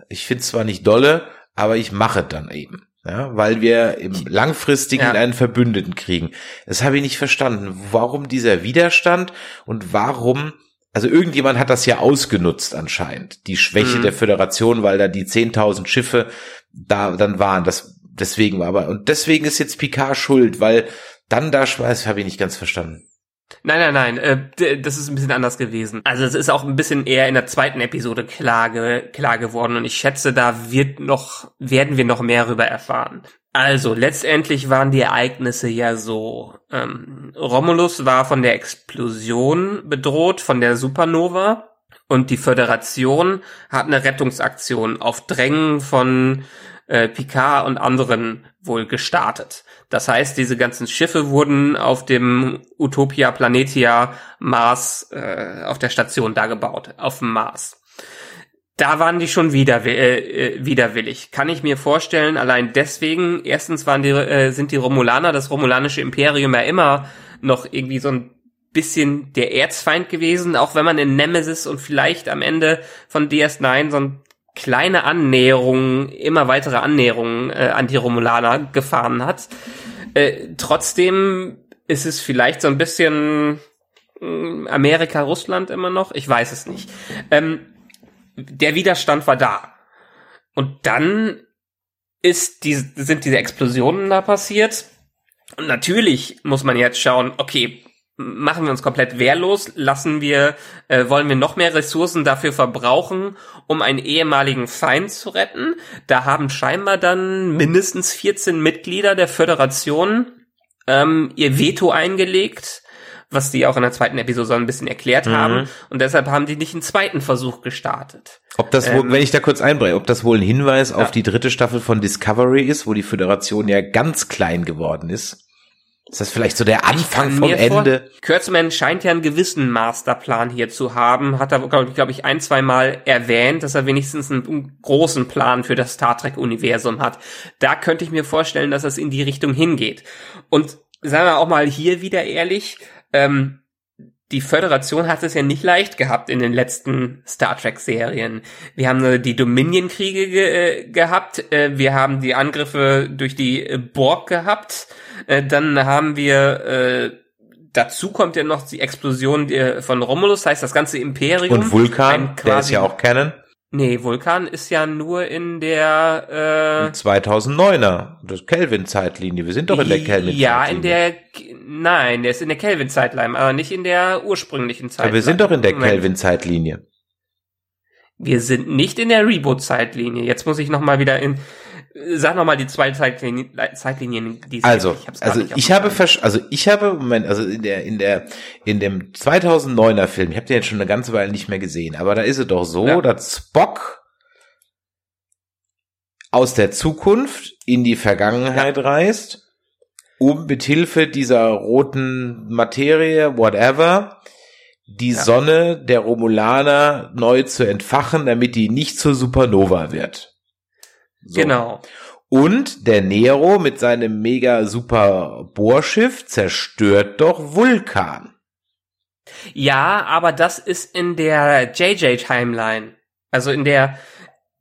ich find's zwar nicht dolle, aber ich mache dann eben. Ja, weil wir im langfristigen ja. einen Verbündeten kriegen. Das habe ich nicht verstanden. Warum dieser Widerstand und warum also irgendjemand hat das ja ausgenutzt anscheinend, die Schwäche mhm. der Föderation, weil da die 10.000 Schiffe da dann waren. Das deswegen war aber und deswegen ist jetzt Picard schuld, weil dann da Schweiß habe ich nicht ganz verstanden. Nein, nein, nein, äh, das ist ein bisschen anders gewesen. Also es ist auch ein bisschen eher in der zweiten Episode klar, klar geworden und ich schätze, da wird noch, werden wir noch mehr darüber erfahren. Also, letztendlich waren die Ereignisse ja so. Ähm, Romulus war von der Explosion bedroht, von der Supernova. Und die Föderation hat eine Rettungsaktion auf Drängen von äh, Picard und anderen wohl gestartet. Das heißt, diese ganzen Schiffe wurden auf dem Utopia Planetia Mars äh, auf der Station da gebaut, auf dem Mars da waren die schon wieder äh, äh, widerwillig. Kann ich mir vorstellen, allein deswegen, erstens waren die, äh, sind die Romulaner, das romulanische Imperium ja immer noch irgendwie so ein bisschen der Erzfeind gewesen, auch wenn man in Nemesis und vielleicht am Ende von DS9 so ein kleine Annäherungen, immer weitere Annäherungen äh, an die Romulaner gefahren hat. Äh, trotzdem ist es vielleicht so ein bisschen äh, Amerika, Russland immer noch, ich weiß es nicht. Ähm, der Widerstand war da. Und dann ist die, sind diese Explosionen da passiert. Und natürlich muss man jetzt schauen, okay, machen wir uns komplett wehrlos, lassen wir, äh, wollen wir noch mehr Ressourcen dafür verbrauchen, um einen ehemaligen Feind zu retten. Da haben scheinbar dann mindestens 14 Mitglieder der Föderation ähm, ihr Veto eingelegt was die auch in der zweiten Episode so ein bisschen erklärt mhm. haben. Und deshalb haben die nicht einen zweiten Versuch gestartet. Ob das wohl, ähm, wenn ich da kurz einbreche, ob das wohl ein Hinweis ja. auf die dritte Staffel von Discovery ist, wo die Föderation ja ganz klein geworden ist? Ist das vielleicht so der Anfang vom Ende? Kurtzman scheint ja einen gewissen Masterplan hier zu haben. Hat er, glaube glaub ich, ein, zwei Mal erwähnt, dass er wenigstens einen großen Plan für das Star Trek-Universum hat. Da könnte ich mir vorstellen, dass es in die Richtung hingeht. Und sagen wir auch mal hier wieder ehrlich, ähm, die Föderation hat es ja nicht leicht gehabt in den letzten Star Trek Serien. Wir haben die Dominion-Kriege ge äh, gehabt, äh, wir haben die Angriffe durch die äh, Borg gehabt, äh, dann haben wir äh, dazu kommt ja noch die Explosion von Romulus, heißt das ganze Imperium. Und Vulkan, der ist ja auch kennen. Nee, Vulkan ist ja nur in der äh, 2009er, das Kelvin-Zeitlinie. Wir sind doch in der Kelvin-Zeitlinie. Ja, in der nein, der ist in der Kelvin-Zeitlinie, aber nicht in der ursprünglichen Zeitlinie. Aber wir sind doch in der Kelvin-Zeitlinie. Wir sind nicht in der Reboot-Zeitlinie. Jetzt muss ich noch mal wieder in Sag noch mal die zwei Zeitlinien, Zeitlinien die Also, ich also ich habe also ich habe Moment, also in der in der in dem 2009er Film, ich habe den jetzt schon eine ganze Weile nicht mehr gesehen, aber da ist es doch so, ja. dass Spock aus der Zukunft in die Vergangenheit ja. reist, um mit Hilfe dieser roten Materie, whatever, die ja. Sonne der Romulaner neu zu entfachen, damit die nicht zur Supernova wird. So. Genau. Und der Nero mit seinem mega super Bohrschiff zerstört doch Vulkan. Ja, aber das ist in der JJ Timeline. Also in der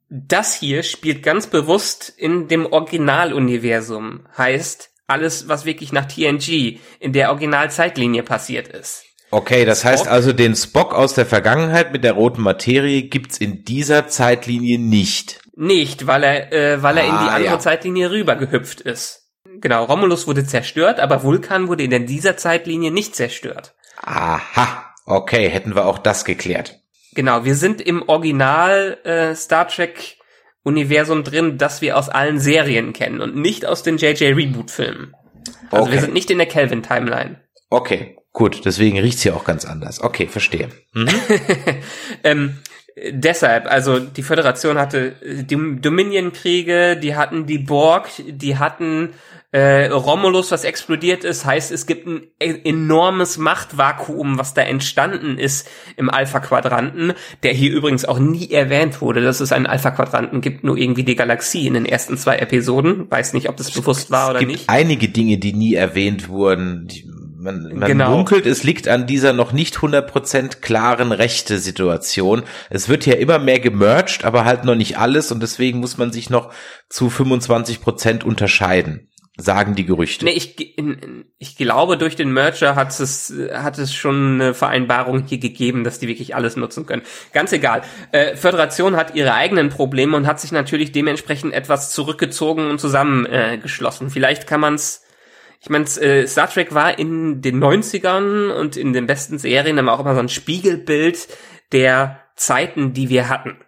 das hier spielt ganz bewusst in dem Originaluniversum. Heißt, alles, was wirklich nach TNG in der Originalzeitlinie passiert ist. Okay, das Spock? heißt also, den Spock aus der Vergangenheit mit der roten Materie gibt's in dieser Zeitlinie nicht. Nicht, weil er, äh, weil er ah, in die ah, andere ja. Zeitlinie rübergehüpft ist. Genau, Romulus wurde zerstört, aber Vulkan wurde in dieser Zeitlinie nicht zerstört. Aha, okay, hätten wir auch das geklärt. Genau, wir sind im Original äh, Star Trek Universum drin, das wir aus allen Serien kennen und nicht aus den JJ Reboot Filmen. Also okay. wir sind nicht in der Kelvin Timeline. Okay, gut, deswegen riecht's hier auch ganz anders. Okay, verstehe. Mhm. ähm, deshalb, also die Föderation hatte die Dominion-Kriege, die hatten die Borg, die hatten äh, Romulus, was explodiert ist, heißt, es gibt ein e-, enormes Machtvakuum, was da entstanden ist im Alpha-Quadranten, der hier übrigens auch nie erwähnt wurde, dass es einen Alpha-Quadranten gibt, nur irgendwie die Galaxie in den ersten zwei Episoden. Weiß nicht, ob das bewusst war oder nicht. Es gibt einige Dinge, die nie erwähnt wurden. Die man, man genau. munkelt, es liegt an dieser noch nicht 100% klaren rechte Situation. Es wird ja immer mehr gemerged, aber halt noch nicht alles und deswegen muss man sich noch zu 25% unterscheiden sagen die Gerüchte. Nee, ich, ich glaube, durch den Merger hat es, hat es schon eine Vereinbarung hier gegeben, dass die wirklich alles nutzen können. Ganz egal. Äh, Föderation hat ihre eigenen Probleme und hat sich natürlich dementsprechend etwas zurückgezogen und zusammengeschlossen. Äh, Vielleicht kann man es ich meine, äh, Star Trek war in den 90ern und in den besten Serien immer auch immer so ein Spiegelbild der Zeiten, die wir hatten.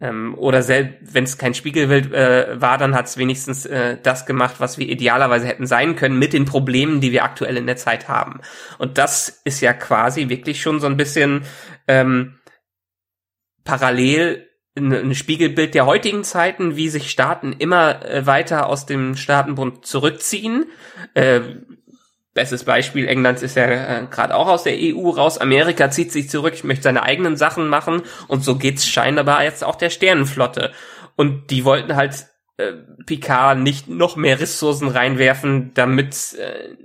Ähm, oder selbst wenn es kein Spiegelbild äh, war, dann hat es wenigstens äh, das gemacht, was wir idealerweise hätten sein können, mit den Problemen, die wir aktuell in der Zeit haben. Und das ist ja quasi wirklich schon so ein bisschen ähm, parallel ein Spiegelbild der heutigen Zeiten, wie sich Staaten immer äh, weiter aus dem Staatenbund zurückziehen. Äh, bestes Beispiel England ist ja äh, gerade auch aus der EU raus. Amerika zieht sich zurück, möchte seine eigenen Sachen machen und so geht's scheinbar jetzt auch der Sternenflotte. Und die wollten halt äh, Picard nicht noch mehr Ressourcen reinwerfen, damit äh,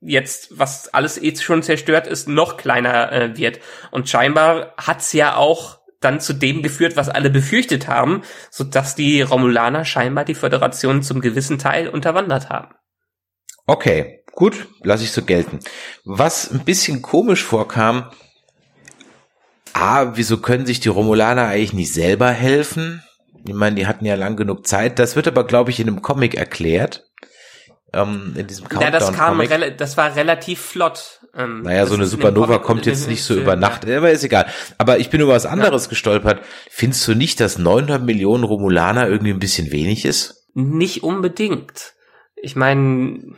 jetzt, was alles eh schon zerstört ist, noch kleiner äh, wird. Und scheinbar hat's ja auch dann zu dem geführt, was alle befürchtet haben, so die Romulaner scheinbar die Föderation zum gewissen Teil unterwandert haben. Okay, gut, lasse ich so gelten. Was ein bisschen komisch vorkam, ah, wieso können sich die Romulaner eigentlich nicht selber helfen? Ich meine, die hatten ja lang genug Zeit. Das wird aber, glaube ich, in einem Comic erklärt. Ähm, in diesem Countdown. Ja, das kam, das war relativ flott. Ähm, naja, so eine Supernova kommt jetzt nicht so über Nacht, aber ist egal. Aber ich bin über was anderes ja. gestolpert. Findest du nicht, dass 900 Millionen Romulaner irgendwie ein bisschen wenig ist? Nicht unbedingt. Ich meine,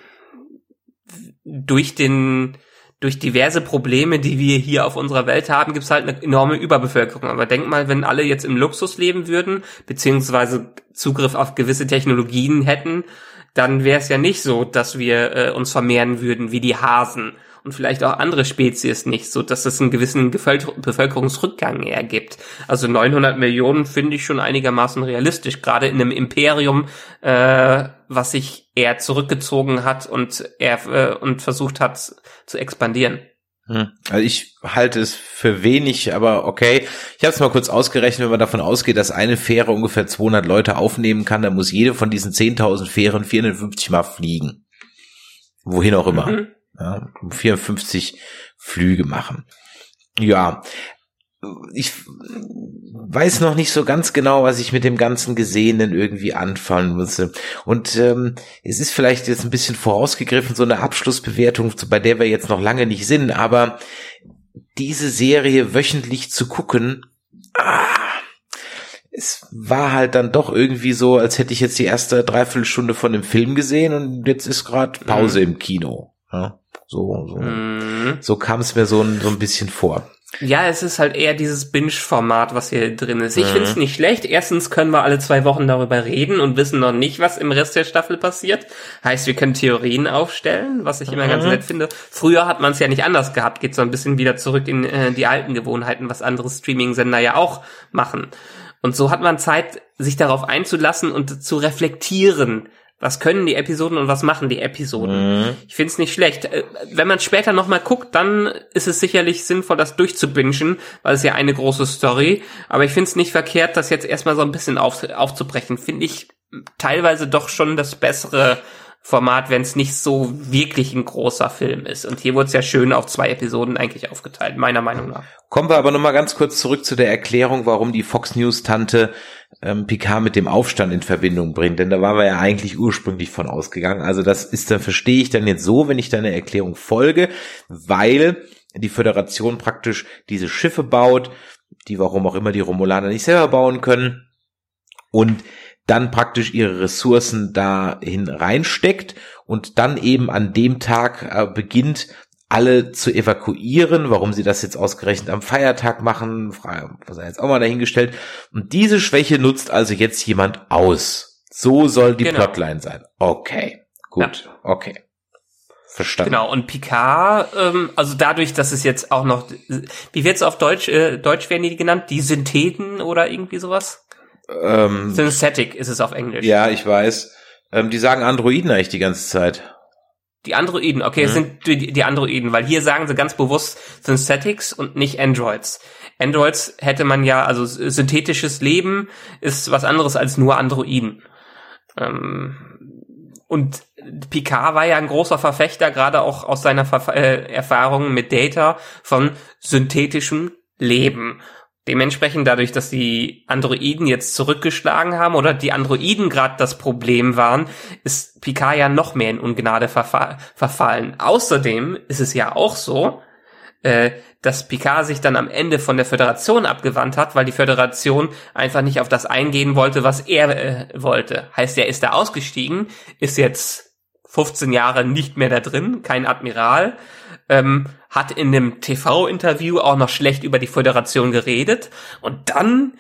durch den durch diverse Probleme, die wir hier auf unserer Welt haben, gibt's halt eine enorme Überbevölkerung. Aber denk mal, wenn alle jetzt im Luxus leben würden, beziehungsweise Zugriff auf gewisse Technologien hätten, dann wäre es ja nicht so, dass wir äh, uns vermehren würden wie die Hasen und vielleicht auch andere Spezies nicht, so dass es einen gewissen Bevölkerungsrückgang ergibt. Also 900 Millionen finde ich schon einigermaßen realistisch, gerade in einem Imperium, äh, was sich eher zurückgezogen hat und er äh, und versucht hat zu expandieren. Hm. Also ich halte es für wenig, aber okay. Ich habe es mal kurz ausgerechnet, wenn man davon ausgeht, dass eine Fähre ungefähr 200 Leute aufnehmen kann, dann muss jede von diesen 10.000 Fähren 450 Mal fliegen. Wohin auch immer. Mhm ja, 54 Flüge machen. Ja, ich weiß noch nicht so ganz genau, was ich mit dem ganzen Gesehenen irgendwie anfangen müsste. Und ähm, es ist vielleicht jetzt ein bisschen vorausgegriffen, so eine Abschlussbewertung, bei der wir jetzt noch lange nicht sind, aber diese Serie wöchentlich zu gucken, ah, es war halt dann doch irgendwie so, als hätte ich jetzt die erste Dreiviertelstunde von dem Film gesehen und jetzt ist gerade Pause mhm. im Kino. Ja, so so, mhm. so kam es mir so, so ein bisschen vor. Ja, es ist halt eher dieses Binge-Format, was hier drin ist. Ich mhm. finde es nicht schlecht. Erstens können wir alle zwei Wochen darüber reden und wissen noch nicht, was im Rest der Staffel passiert. Heißt, wir können Theorien aufstellen, was ich immer mhm. ganz nett finde. Früher hat man es ja nicht anders gehabt. Geht so ein bisschen wieder zurück in äh, die alten Gewohnheiten, was andere Streaming-Sender ja auch machen. Und so hat man Zeit, sich darauf einzulassen und zu reflektieren, was können die Episoden und was machen die Episoden. Mhm. Ich finde es nicht schlecht. Äh, wenn man später nochmal guckt, dann ist es sicherlich sinnvoll, das durchzubingen, weil es ja eine große Story. Aber ich finde es nicht verkehrt, das jetzt erstmal so ein bisschen auf, aufzubrechen. Finde ich teilweise doch schon das bessere Format, wenn es nicht so wirklich ein großer Film ist. Und hier wurde es ja schön auf zwei Episoden eigentlich aufgeteilt, meiner Meinung nach. Kommen wir aber nochmal ganz kurz zurück zu der Erklärung, warum die Fox News Tante ähm, Picard mit dem Aufstand in Verbindung bringt. Denn da waren wir ja eigentlich ursprünglich von ausgegangen. Also das ist, da verstehe ich dann jetzt so, wenn ich deiner Erklärung folge, weil die Föderation praktisch diese Schiffe baut, die warum auch immer die Romulaner nicht selber bauen können. Und dann praktisch ihre Ressourcen dahin reinsteckt und dann eben an dem Tag äh, beginnt, alle zu evakuieren. Warum sie das jetzt ausgerechnet am Feiertag machen, was er jetzt auch mal dahingestellt. Und diese Schwäche nutzt also jetzt jemand aus. So soll die genau. Plotline sein. Okay, gut, ja. okay. Verstanden. Genau, und Picard, ähm, also dadurch, dass es jetzt auch noch, wie wird's auf Deutsch, äh, Deutsch werden die genannt? Die Syntheten oder irgendwie sowas? Ähm, Synthetic ist es auf Englisch. Ja, ich weiß. Ähm, die sagen Androiden eigentlich die ganze Zeit. Die Androiden, okay, mhm. es sind die, die Androiden, weil hier sagen sie ganz bewusst Synthetics und nicht Androids. Androids hätte man ja, also synthetisches Leben ist was anderes als nur Androiden. Ähm, und Picard war ja ein großer Verfechter, gerade auch aus seiner Verf äh, Erfahrung mit Data von synthetischem Leben. Dementsprechend dadurch, dass die Androiden jetzt zurückgeschlagen haben oder die Androiden gerade das Problem waren, ist Picard ja noch mehr in Ungnade verfa verfallen. Außerdem ist es ja auch so, äh, dass Picard sich dann am Ende von der Föderation abgewandt hat, weil die Föderation einfach nicht auf das eingehen wollte, was er äh, wollte. Heißt, er ist da ausgestiegen, ist jetzt 15 Jahre nicht mehr da drin, kein Admiral, ähm, hat in einem TV-Interview auch noch schlecht über die Föderation geredet und dann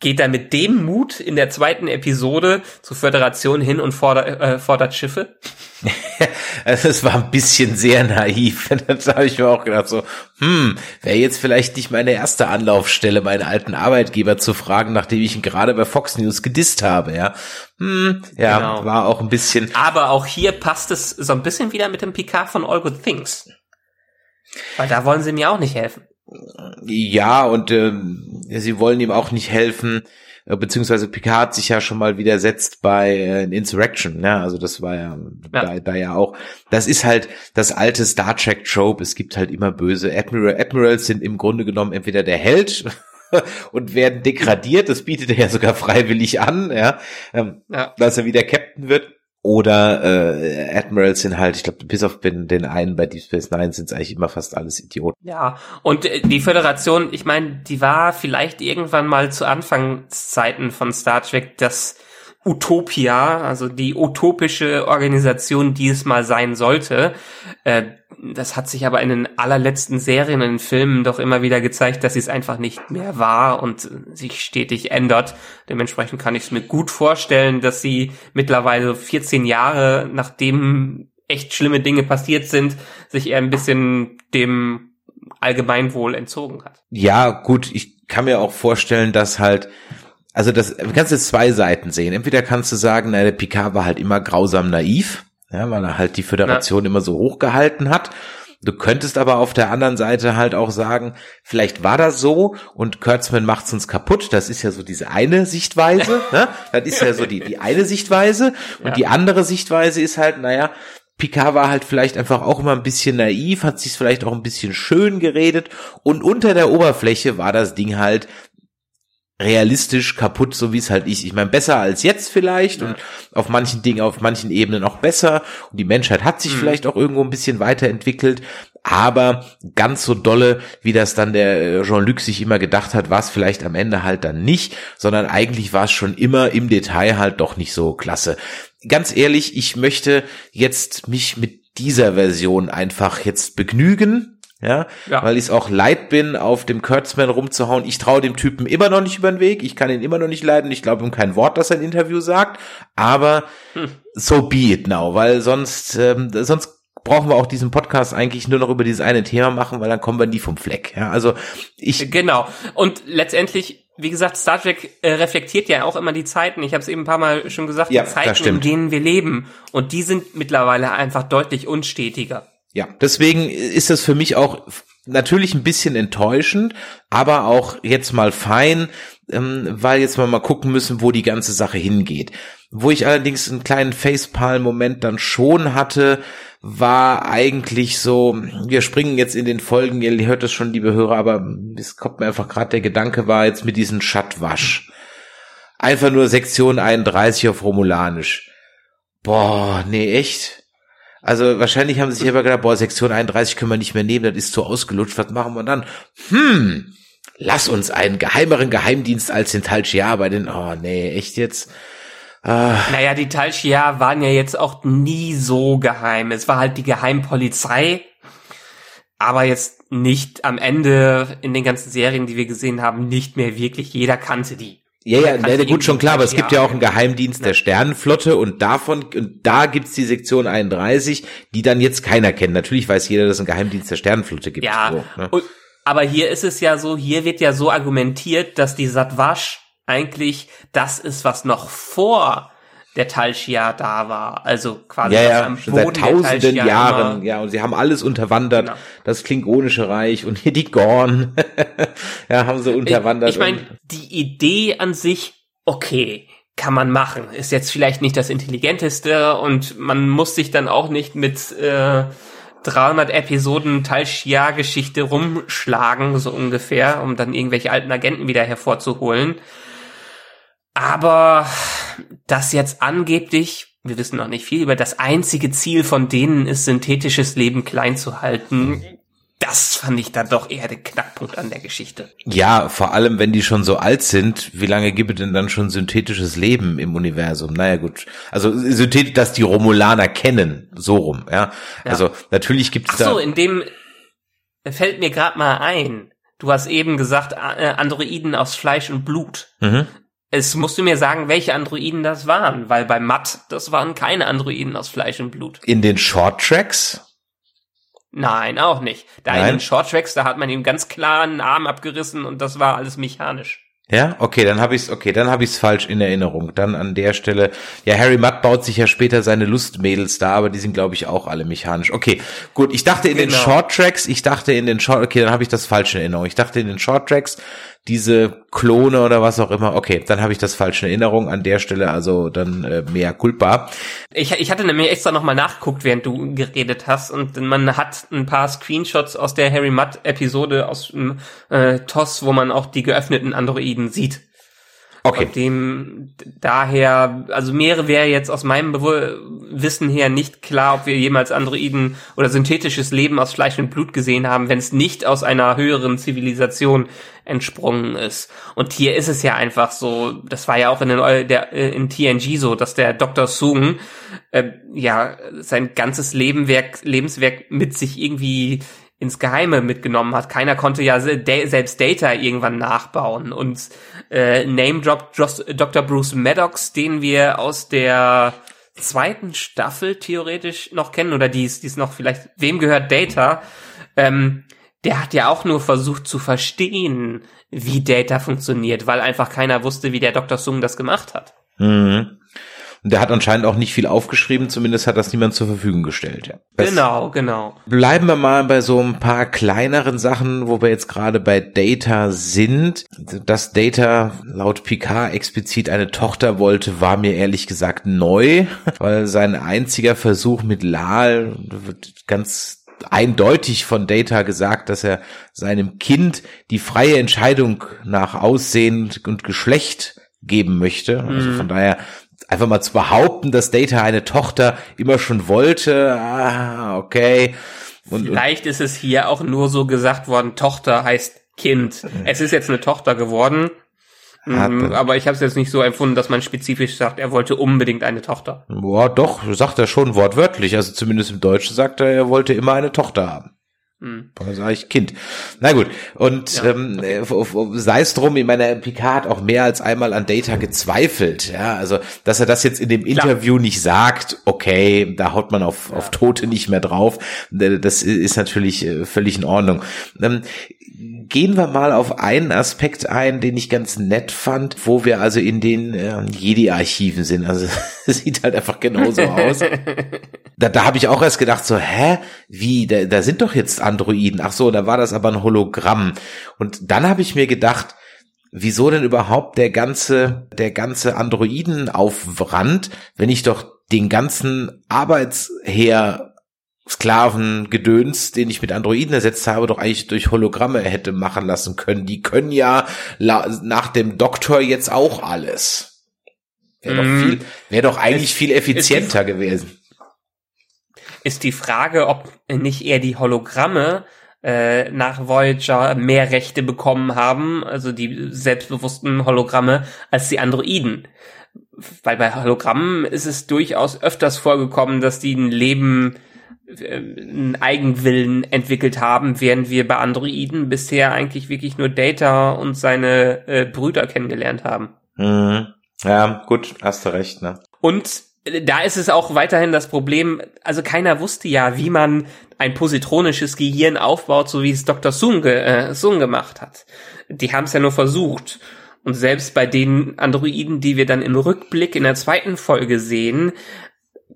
geht er mit dem Mut in der zweiten Episode zur Föderation hin und fordert, äh, fordert Schiffe. also es war ein bisschen sehr naiv. Das habe ich mir auch gedacht, so, hm, wäre jetzt vielleicht nicht meine erste Anlaufstelle, meinen alten Arbeitgeber zu fragen, nachdem ich ihn gerade bei Fox News gedisst habe, ja. Hm, ja, genau. war auch ein bisschen. Aber auch hier passt es so ein bisschen wieder mit dem Picard von All Good Things. Weil da wollen sie mir auch nicht helfen. Ja, und äh, sie wollen ihm auch nicht helfen, äh, beziehungsweise Picard hat sich ja schon mal widersetzt bei äh, Insurrection, ne? Also das war ja, ja. Da, da ja auch. Das ist halt das alte Star Trek Trope. Es gibt halt immer böse Admiral. Admirals sind im Grunde genommen entweder der Held und werden degradiert. Das bietet er ja sogar freiwillig an, ja, ähm, ja. dass er wieder Captain wird oder äh, Admirals sind halt, ich glaube, bis auf den, einen bei Deep Space Nine sind es eigentlich immer fast alles Idioten. Ja, und äh, die Föderation, ich meine, die war vielleicht irgendwann mal zu Anfangszeiten von Star Trek das Utopia, also die utopische Organisation, die es mal sein sollte. Äh, das hat sich aber in den allerletzten Serien und Filmen doch immer wieder gezeigt, dass sie es einfach nicht mehr war und sich stetig ändert. Dementsprechend kann ich es mir gut vorstellen, dass sie mittlerweile 14 Jahre, nachdem echt schlimme Dinge passiert sind, sich eher ein bisschen dem Allgemeinwohl entzogen hat. Ja, gut, ich kann mir auch vorstellen, dass halt also das, du kannst jetzt zwei Seiten sehen. Entweder kannst du sagen, na, der Picard war halt immer grausam naiv, ja, weil er halt die Föderation ja. immer so hochgehalten hat. Du könntest aber auf der anderen Seite halt auch sagen, vielleicht war das so und Kurtzman macht's uns kaputt. Das ist ja so diese eine Sichtweise. ne? Das ist ja so die, die eine Sichtweise. Und ja. die andere Sichtweise ist halt, naja, Picard war halt vielleicht einfach auch immer ein bisschen naiv, hat sich vielleicht auch ein bisschen schön geredet und unter der Oberfläche war das Ding halt realistisch kaputt, so wie es halt ist. Ich meine, besser als jetzt vielleicht ja. und auf manchen Dingen, auf manchen Ebenen auch besser. Und die Menschheit hat sich mhm. vielleicht auch irgendwo ein bisschen weiterentwickelt. Aber ganz so dolle, wie das dann der äh, Jean-Luc sich immer gedacht hat, war es vielleicht am Ende halt dann nicht, sondern eigentlich war es schon immer im Detail halt doch nicht so klasse. Ganz ehrlich, ich möchte jetzt mich mit dieser Version einfach jetzt begnügen ja, ja. weil ich es auch leid bin, auf dem Kurtzman rumzuhauen. Ich traue dem Typen immer noch nicht über den Weg. Ich kann ihn immer noch nicht leiden. Ich glaube ihm kein Wort, das ein Interview sagt. Aber hm. so be it now, weil sonst, ähm, sonst brauchen wir auch diesen Podcast eigentlich nur noch über dieses eine Thema machen, weil dann kommen wir nie vom Fleck. Ja, also ich genau. Und letztendlich wie gesagt, Star Trek äh, reflektiert ja auch immer die Zeiten. Ich habe es eben ein paar Mal schon gesagt, ja, die Zeiten, in denen wir leben. Und die sind mittlerweile einfach deutlich unstetiger. Ja, deswegen ist das für mich auch natürlich ein bisschen enttäuschend, aber auch jetzt mal fein, ähm, weil jetzt mal mal gucken müssen, wo die ganze Sache hingeht. Wo ich allerdings einen kleinen Facepalm-Moment dann schon hatte, war eigentlich so, wir springen jetzt in den Folgen, ihr hört es schon, liebe Hörer, aber es kommt mir einfach gerade der Gedanke war jetzt mit diesem Schattwasch. Einfach nur Sektion 31 auf Romulanisch. Boah, nee, echt? Also wahrscheinlich haben sie sich aber gedacht, boah, Sektion 31 können wir nicht mehr nehmen, das ist zu ausgelutscht, was machen wir dann? Hm, lass uns einen geheimeren Geheimdienst als den Tal Shiar bei den, oh nee, echt jetzt? Ah. Naja, die Tal Shiar waren ja jetzt auch nie so geheim. Es war halt die Geheimpolizei, aber jetzt nicht am Ende in den ganzen Serien, die wir gesehen haben, nicht mehr wirklich jeder kannte die. Ja, ja, ne, gut, schon klar, aber es gibt ja auch einen Geheimdienst der Sternenflotte und davon, und da gibt's die Sektion 31, die dann jetzt keiner kennt. Natürlich weiß jeder, dass es einen Geheimdienst der Sternenflotte gibt. Ja, so, ne? und, aber hier ist es ja so, hier wird ja so argumentiert, dass die Satwasch eigentlich das ist, was noch vor der Talshia da war. Also quasi ja, ja, schon seit tausenden Jahren. Immer. Ja, und sie haben alles unterwandert. Genau. Das Klingonische Reich und hier die Gorn. ja, haben sie unterwandert. Ich, ich meine, die Idee an sich, okay, kann man machen. Ist jetzt vielleicht nicht das Intelligenteste und man muss sich dann auch nicht mit äh, 300 Episoden Talshia-Geschichte rumschlagen, so ungefähr, um dann irgendwelche alten Agenten wieder hervorzuholen. Aber das jetzt angeblich, wir wissen noch nicht viel über das einzige Ziel von denen ist, synthetisches Leben klein zu halten. Das fand ich dann doch eher der Knackpunkt an der Geschichte. Ja, vor allem, wenn die schon so alt sind, wie lange gibt es denn dann schon synthetisches Leben im Universum? Naja, gut. Also, synthetisch, dass die Romulaner kennen, so rum, ja. ja. Also, natürlich gibt es da. Ach so, in dem fällt mir gerade mal ein. Du hast eben gesagt, äh, Androiden aus Fleisch und Blut. Mhm. Es musst du mir sagen, welche Androiden das waren, weil bei Matt, das waren keine Androiden aus Fleisch und Blut. In den Short Tracks? Nein, auch nicht. Da Nein. in den Short Tracks, da hat man ihm ganz klar einen Arm abgerissen und das war alles mechanisch. Ja, okay, dann habe ich's, okay, dann habe ich's falsch in Erinnerung. Dann an der Stelle, ja, Harry Mudd baut sich ja später seine Lustmädels da, aber die sind glaube ich auch alle mechanisch. Okay, gut, ich dachte in genau. den Short Tracks, ich dachte in den Short, okay, dann habe ich das falsch in Erinnerung. Ich dachte in den Short Tracks diese Klone oder was auch immer. Okay, dann habe ich das falsche in Erinnerung an der Stelle, also dann äh, mehr culpa. Ich, ich hatte nämlich extra nochmal nachgeguckt, während du geredet hast und man hat ein paar Screenshots aus der Harry Mudd Episode aus dem äh, TOS, wo man auch die geöffneten Androiden sieht. Okay. Von dem daher, also Meere wäre jetzt aus meinem Be Wissen her nicht klar, ob wir jemals Androiden oder synthetisches Leben aus Fleisch und Blut gesehen haben, wenn es nicht aus einer höheren Zivilisation entsprungen ist. Und hier ist es ja einfach so, das war ja auch in, den, der, äh, in TNG so, dass der Dr. Sung äh, ja sein ganzes Lebenwerk, Lebenswerk mit sich irgendwie ins Geheime mitgenommen hat. Keiner konnte ja selbst Data irgendwann nachbauen. Und äh, Name Drop Dr. Bruce Maddox, den wir aus der zweiten Staffel theoretisch noch kennen, oder die ist, noch vielleicht, wem gehört Data? Ähm, der hat ja auch nur versucht zu verstehen, wie Data funktioniert, weil einfach keiner wusste, wie der Dr. Sung das gemacht hat. Mhm. Und der hat anscheinend auch nicht viel aufgeschrieben, zumindest hat das niemand zur Verfügung gestellt. Ja. Genau, genau. Bleiben wir mal bei so ein paar kleineren Sachen, wo wir jetzt gerade bei Data sind. Dass Data laut Picard explizit eine Tochter wollte, war mir ehrlich gesagt neu, weil sein einziger Versuch mit Lal wird ganz eindeutig von Data gesagt, dass er seinem Kind die freie Entscheidung nach Aussehen und Geschlecht geben möchte. Also von daher einfach mal zu behaupten, dass Data eine Tochter immer schon wollte, ah, okay. Und, Vielleicht ist es hier auch nur so gesagt worden, Tochter heißt Kind. Es ist jetzt eine Tochter geworden, Mhm, aber ich habe es jetzt nicht so empfunden, dass man spezifisch sagt, er wollte unbedingt eine Tochter. Boah, doch, sagt er schon wortwörtlich. Also zumindest im Deutschen sagt er, er wollte immer eine Tochter haben. Hm. Da sage ich Kind. Na gut, und ja, ähm, äh, sei es drum, ich meine, Picard hat auch mehr als einmal an Data gezweifelt. Ja, also, dass er das jetzt in dem Klar. Interview nicht sagt, okay, da haut man auf, ja. auf Tote nicht mehr drauf. Das ist natürlich äh, völlig in Ordnung. Ähm, gehen wir mal auf einen Aspekt ein, den ich ganz nett fand, wo wir also in den äh, Jedi-Archiven sind. Also sieht halt einfach genauso aus. Da, da habe ich auch erst gedacht, so, hä, wie, da, da sind doch jetzt Androiden. Ach so, da war das aber ein Hologramm. Und dann habe ich mir gedacht, wieso denn überhaupt der ganze, der ganze Androidenaufwand, wenn ich doch den ganzen Arbeitsher Sklavengedöns, den ich mit Androiden ersetzt habe, doch eigentlich durch Hologramme hätte machen lassen können. Die können ja nach dem Doktor jetzt auch alles. Wäre doch, mhm. viel, wäre doch eigentlich ist, viel effizienter ist die, gewesen. Ist die Frage, ob nicht eher die Hologramme äh, nach Voyager mehr Rechte bekommen haben, also die selbstbewussten Hologramme, als die Androiden. Weil bei Hologrammen ist es durchaus öfters vorgekommen, dass die ein Leben einen Eigenwillen entwickelt haben, während wir bei Androiden bisher eigentlich wirklich nur Data und seine äh, Brüder kennengelernt haben. Mhm. Ja, gut, hast du recht, ne? Und äh, da ist es auch weiterhin das Problem, also keiner wusste ja, wie man ein positronisches Gehirn aufbaut, so wie es Dr. Sung, äh, Sung gemacht hat. Die haben es ja nur versucht. Und selbst bei den Androiden, die wir dann im Rückblick in der zweiten Folge sehen,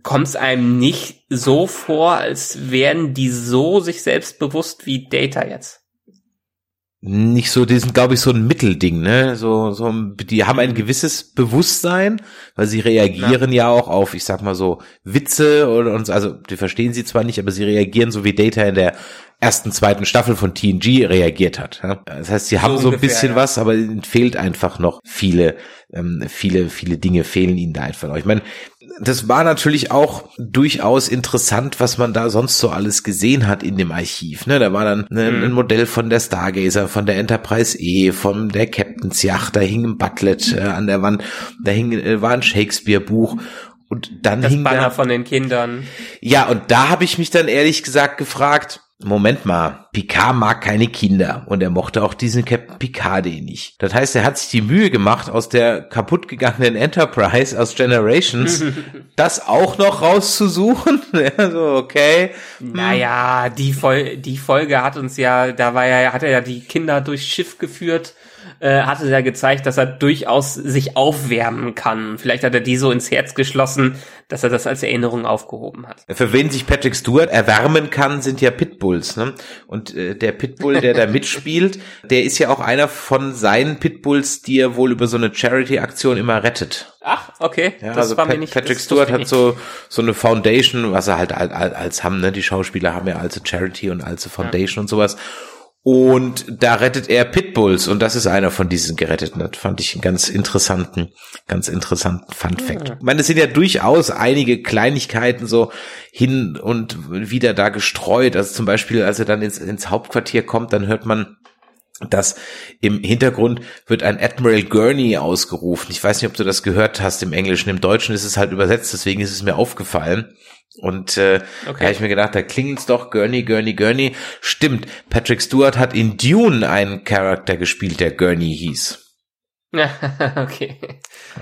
kommt es einem nicht so vor, als wären die so sich selbst bewusst wie Data jetzt. Nicht so, die sind, glaube ich, so ein Mittelding, ne? So, so, die haben ein gewisses Bewusstsein, weil sie reagieren ja, ja auch auf, ich sag mal so, Witze oder und also die verstehen sie zwar nicht, aber sie reagieren so wie Data in der ersten, zweiten Staffel von TNG reagiert hat. Ja? Das heißt, sie haben so, so ein bisschen ja. was, aber ihnen fehlt einfach noch viele, ähm, viele, viele Dinge fehlen ihnen da einfach noch. Ich meine, das war natürlich auch durchaus interessant, was man da sonst so alles gesehen hat in dem Archiv. Ne, da war dann ne, mhm. ein Modell von der Stargazer, von der Enterprise E, von der Captain's Yacht, da hing ein Butlet äh, an der Wand, da hing äh, war ein Shakespeare-Buch und dann das hing Banner da, von den Kindern. Ja, und da habe ich mich dann ehrlich gesagt gefragt, Moment mal, Picard mag keine Kinder und er mochte auch diesen Captain Picard nicht. Das heißt, er hat sich die Mühe gemacht, aus der kaputtgegangenen Enterprise aus Generations das auch noch rauszusuchen. also, okay. Hm. Naja, die, Fol die Folge hat uns ja, da war ja, hat er ja die Kinder durchs Schiff geführt äh, hatte ja gezeigt, dass er durchaus sich aufwärmen kann. Vielleicht hat er die so ins Herz geschlossen, dass er das als Erinnerung aufgehoben hat. Für wen sich Patrick Stewart erwärmen kann, sind ja Pitbulls. Ne? Und äh, der Pitbull, der da mitspielt, der ist ja auch einer von seinen Pitbulls, die er wohl über so eine Charity-Aktion immer rettet. Ach, okay. Ja, das also war Pat mir nicht, Patrick Stewart hat so so eine Foundation, was er halt als, als haben, ne? Die Schauspieler haben ja als Charity und als Foundation ja. und sowas. Und da rettet er Pitbulls und das ist einer von diesen geretteten. Das fand ich einen ganz interessanten, ganz interessanten Fun Fact. Ich meine, es sind ja durchaus einige Kleinigkeiten so hin und wieder da gestreut. Also zum Beispiel, als er dann ins, ins Hauptquartier kommt, dann hört man, dass im Hintergrund wird ein Admiral Gurney ausgerufen. Ich weiß nicht, ob du das gehört hast im Englischen. Im Deutschen ist es halt übersetzt, deswegen ist es mir aufgefallen. Und äh, okay. da habe ich mir gedacht, da klingelt's doch, Gurney, Gurney, Gurney. Stimmt, Patrick Stewart hat in Dune einen Charakter gespielt, der Gurney hieß. okay.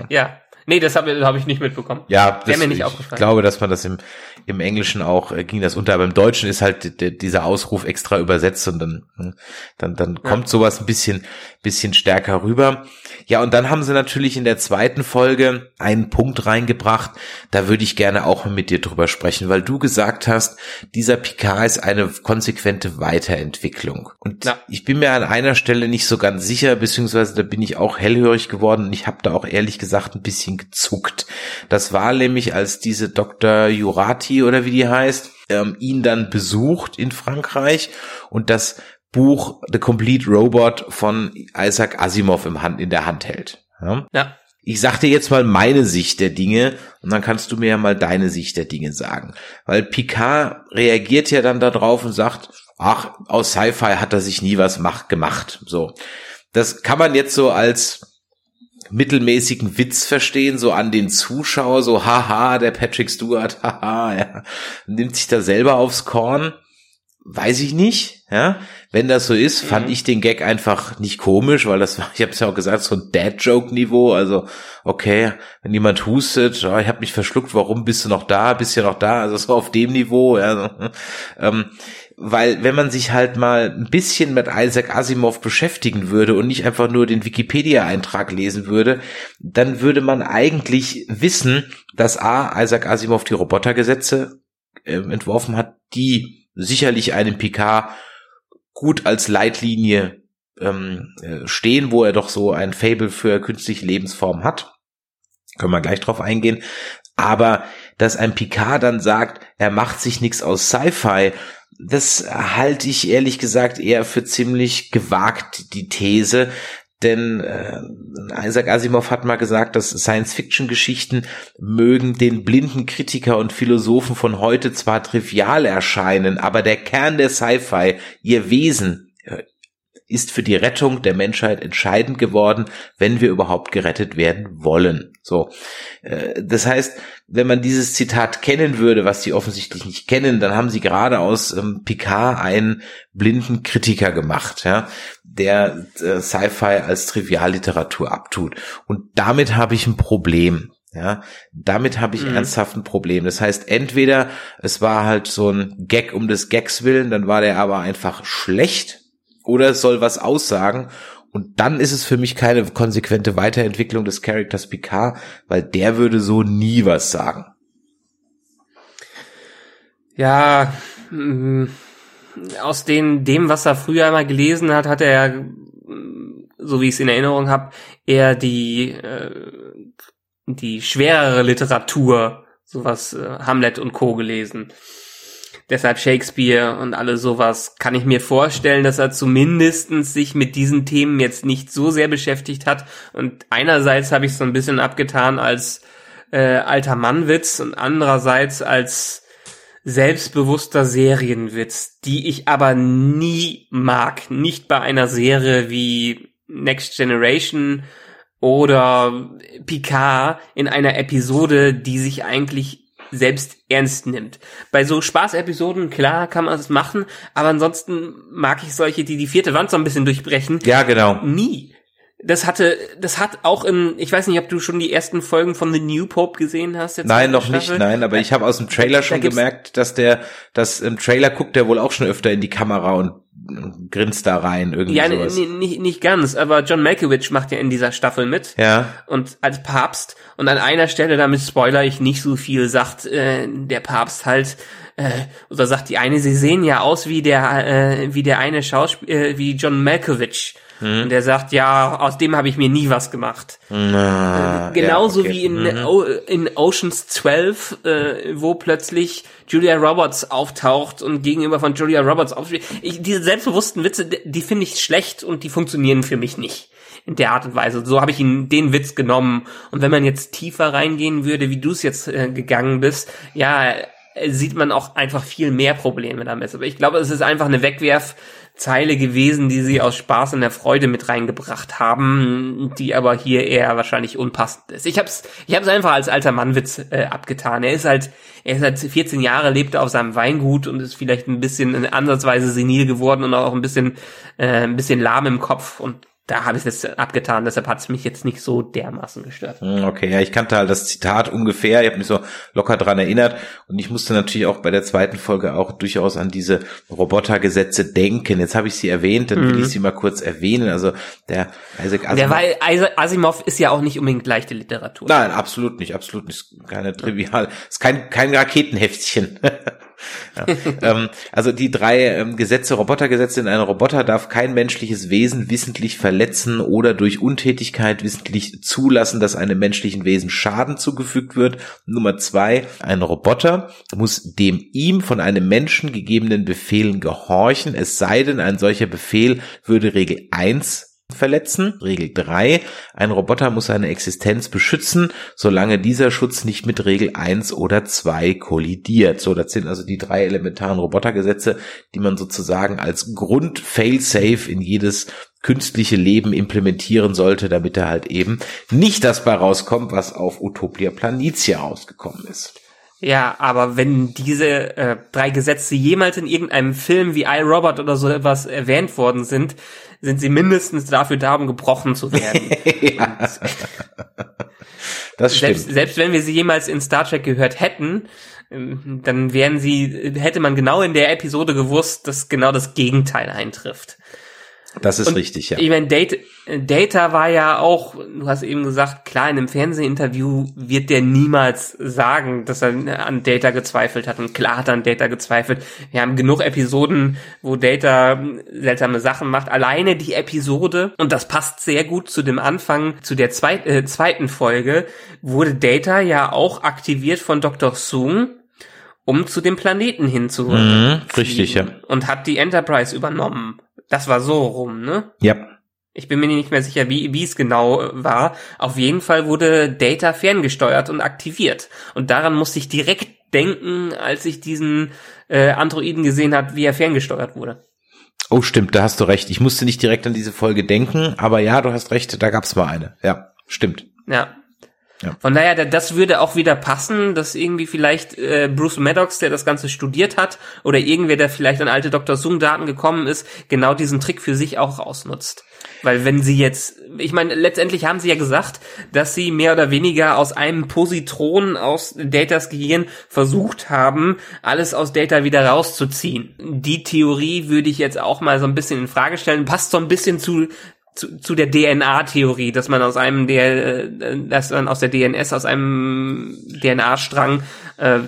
Ja. Nee, das habe hab ich nicht mitbekommen. Ja, das, mir nicht ich aufgefallen. glaube, dass man das im, im Englischen auch äh, ging das unter, aber im Deutschen ist halt dieser Ausruf extra übersetzt und dann, hm, dann, dann Ja. kommt sowas ein bisschen, bisschen stärker rüber. Ja, und dann haben sie natürlich in der zweiten Folge einen Punkt reingebracht, da würde ich gerne auch mit dir drüber sprechen, weil du gesagt hast, dieser Picard ist eine konsequente Weiterentwicklung. Und Ja. ich bin mir an einer Stelle nicht so ganz sicher, beziehungsweise da bin ich auch hellhörig geworden und ich habe da auch ehrlich gesagt ein bisschen gezuckt. Das war nämlich, als diese Dr. Jurati oder wie die heißt, ähm, ihn dann besucht in Frankreich und das Buch The Complete Robot von Isaac Asimov im Hand, in der Hand hält. Ja? Ja. Ich sag dir jetzt mal meine Sicht der Dinge und dann kannst du mir ja mal deine Sicht der Dinge sagen. Weil Picard reagiert ja dann darauf und sagt, ach, aus Sci-Fi hat er sich nie was macht, gemacht. So. Das kann man jetzt so als mittelmäßigen Witz verstehen, so an den Zuschauer, so haha, der Patrick Stewart, haha, ja, nimmt sich da selber aufs Korn. Weiß ich nicht, ja. Wenn das so ist, fand Mhm. ich den Gag einfach nicht komisch, weil das war, ich habe es ja auch gesagt, so ein Dad-Joke-Niveau. Also, okay, wenn jemand hustet, ja, ich habe mich verschluckt, warum bist du noch da, bist ja noch da, also so auf dem Niveau, ja. ähm, weil wenn man sich halt mal ein bisschen mit Isaac Asimov beschäftigen würde und nicht einfach nur den Wikipedia-Eintrag lesen würde, dann würde man eigentlich wissen, dass A, Isaac Asimov die Robotergesetze äh, entworfen hat, die sicherlich einem Picard gut als Leitlinie ähm, äh, stehen, wo er doch so ein Fable für künstliche Lebensformen hat. Können wir gleich drauf eingehen. Aber dass ein Picard dann sagt, er macht sich nichts aus Sci-Fi, das halte ich ehrlich gesagt eher für ziemlich gewagt, die These. Denn äh, Isaac Asimov hat mal gesagt, dass Science-Fiction-Geschichten mögen den blinden Kritiker und Philosophen von heute zwar trivial erscheinen, aber der Kern der Sci-Fi, ihr Wesen, ist für die Rettung der Menschheit entscheidend geworden, wenn wir überhaupt gerettet werden wollen. So, äh, das heißt, wenn man dieses Zitat kennen würde, was sie offensichtlich nicht kennen, dann haben sie gerade aus ähm, Picard einen blinden Kritiker gemacht, ja, der äh, Sci-Fi als Trivialliteratur abtut. Und damit habe ich ein Problem. Ja, damit habe ich Mhm. ernsthaft ein Problem. Das heißt, entweder es war halt so ein Gag um des Gags willen, dann war der aber einfach schlecht, oder es soll was aussagen. Und dann ist es für mich keine konsequente Weiterentwicklung des Charakters Picard, weil der würde so nie was sagen. Ja, mm, aus den, dem, was er früher einmal gelesen hat, hat er, mm, so wie ich es in Erinnerung habe, eher die, äh, die schwerere Literatur, sowas äh, Hamlet und Co. gelesen. Deshalb Shakespeare und alles sowas kann ich mir vorstellen, dass er zumindestens sich mit diesen Themen jetzt nicht so sehr beschäftigt hat. Und einerseits habe ich es so ein bisschen abgetan als äh, alter Mannwitz und andererseits als selbstbewusster Serienwitz, die ich aber nie mag. Nicht bei einer Serie wie Next Generation oder Picard in einer Episode, die sich eigentlich selbst ernst nimmt. Bei so Spaßepisoden, klar, kann man es machen, aber ansonsten mag ich solche, die die vierte Wand so ein bisschen durchbrechen. Ja, genau. Nie. Das hatte, das hat auch in, ich weiß nicht, ob du schon die ersten Folgen von The New Pope gesehen hast. der Nein, noch nicht, Staffel. nein, aber ich habe aus dem Trailer Da schon gibt's- gemerkt, dass der, dass im Trailer guckt der wohl auch schon öfter in die Kamera und grinst da rein, irgendwie Ja, sowas. nee, nicht, nicht ganz, aber John Malkovich macht ja in dieser Staffel mit. Ja, Und als Papst, und an einer Stelle, damit spoiler ich nicht so viel, sagt äh, der Papst halt, äh, oder sagt die eine, sie sehen ja aus wie der, äh, wie der eine Schauspieler, äh, wie John Malkovich. Hm. Und der sagt, ja, aus dem habe ich mir nie was gemacht. Na, Genauso ja, okay. wie in, Mhm. O- in Oceans 12, äh, wo plötzlich Julia Roberts auftaucht und gegenüber von Julia Roberts aufspielt. Ich, diese selbstbewussten Witze, die, finde ich schlecht und die funktionieren für mich nicht. In der Art und Weise. So habe ich ihn den Witz genommen. Und wenn man jetzt tiefer reingehen würde, wie du es jetzt äh, gegangen bist, ja, äh, sieht man auch einfach viel mehr Probleme damit. Aber ich glaube, es ist einfach eine Wegwerfzeile gewesen, die sie aus Spaß und der Freude mit reingebracht haben, die aber hier eher wahrscheinlich unpassend ist. Ich hab's, ich hab's einfach als alter Mannwitz äh, abgetan. Er ist halt, er ist halt 14 Jahre, lebt auf seinem Weingut und ist vielleicht ein bisschen ansatzweise senil geworden und auch ein bisschen, äh, ein bisschen lahm im Kopf und da habe ich es abgetan, deshalb hat es mich jetzt nicht so dermaßen gestört. Hm, okay, ja, ich kannte halt das Zitat ungefähr, ich habe mich so locker dran erinnert und ich musste natürlich auch bei der zweiten Folge auch durchaus an diese Robotergesetze denken. Jetzt habe ich sie erwähnt, dann will mhm. ich sie mal kurz erwähnen. Also der Isaac Asimov. Der, weil Asimov ist ja auch nicht unbedingt leichte Literatur. Nein, absolut nicht, absolut nicht. Keine trivial, ist kein, kein Raketenheftchen. Ähm, also die drei ähm, Gesetze, Robotergesetze in einem Roboter darf kein menschliches Wesen wissentlich verletzen oder durch Untätigkeit wissentlich zulassen, dass einem menschlichen Wesen Schaden zugefügt wird. Nummer zwei, ein Roboter muss dem ihm von einem Menschen gegebenen Befehlen gehorchen, es sei denn, ein solcher Befehl würde Regel eins verletzen. Regel 3. Ein Roboter muss seine Existenz beschützen, solange dieser Schutz nicht mit Regel 1 oder 2 kollidiert. So, das sind also die drei elementaren Robotergesetze, die man sozusagen als Grund Fail-Safe in jedes künstliche Leben implementieren sollte, damit er halt eben nicht das bei rauskommt, was auf Utopia Planitia rausgekommen ist. Ja, aber wenn diese äh, drei Gesetze jemals in irgendeinem Film wie iRobot oder so etwas erwähnt worden sind, sind sie mindestens dafür da, um gebrochen zu werden. ja. Das stimmt. Selbst, selbst wenn wir sie jemals in Star Trek gehört hätten, ähm, dann wären sie, hätte man genau in der Episode gewusst, dass genau das Gegenteil eintrifft. Das ist und richtig, ja. Ich meine, Data, Data war ja auch, du hast eben gesagt, klar, in einem Fernsehinterview wird der niemals sagen, dass er an Data gezweifelt hat. Und klar hat er an Data gezweifelt. Wir haben genug Episoden, wo Data seltsame Sachen macht. Alleine die Episode, und das passt sehr gut zu dem Anfang, zu der zweit, äh, zweiten Folge, wurde Data ja auch aktiviert von Dr. Sung, um zu dem Planeten hinzuholen. Mhm, richtig, ja. Und hat die Enterprise übernommen. Das war so rum, ne? Ja. Ich bin mir nicht mehr sicher, wie, wie es genau äh, war. Auf jeden Fall wurde Data ferngesteuert und aktiviert. Und daran musste ich direkt denken, als ich diesen äh, Androiden gesehen habe, wie er ferngesteuert wurde. Oh, stimmt, da hast du recht. Ich musste nicht direkt an diese Folge denken, aber ja, du hast recht, da gab's mal eine. Ja, stimmt. Ja, ja. Von daher, das würde auch wieder passen, dass irgendwie vielleicht äh, Bruce Maddox, der das Ganze studiert hat, oder irgendwer, der vielleicht an alte Dr. Zoom-Daten gekommen ist, genau diesen Trick für sich auch ausnutzt. Weil wenn sie jetzt, ich meine, letztendlich haben sie ja gesagt, dass sie mehr oder weniger aus einem Positron aus Datas Gehirn versucht haben, alles aus Data wieder rauszuziehen. Die Theorie würde ich jetzt auch mal so ein bisschen in Frage stellen. Passt so ein bisschen zu zu, zu der DNA-Theorie, dass man aus einem der, äh, dass man aus der DNS, aus einem DNA-Strang äh,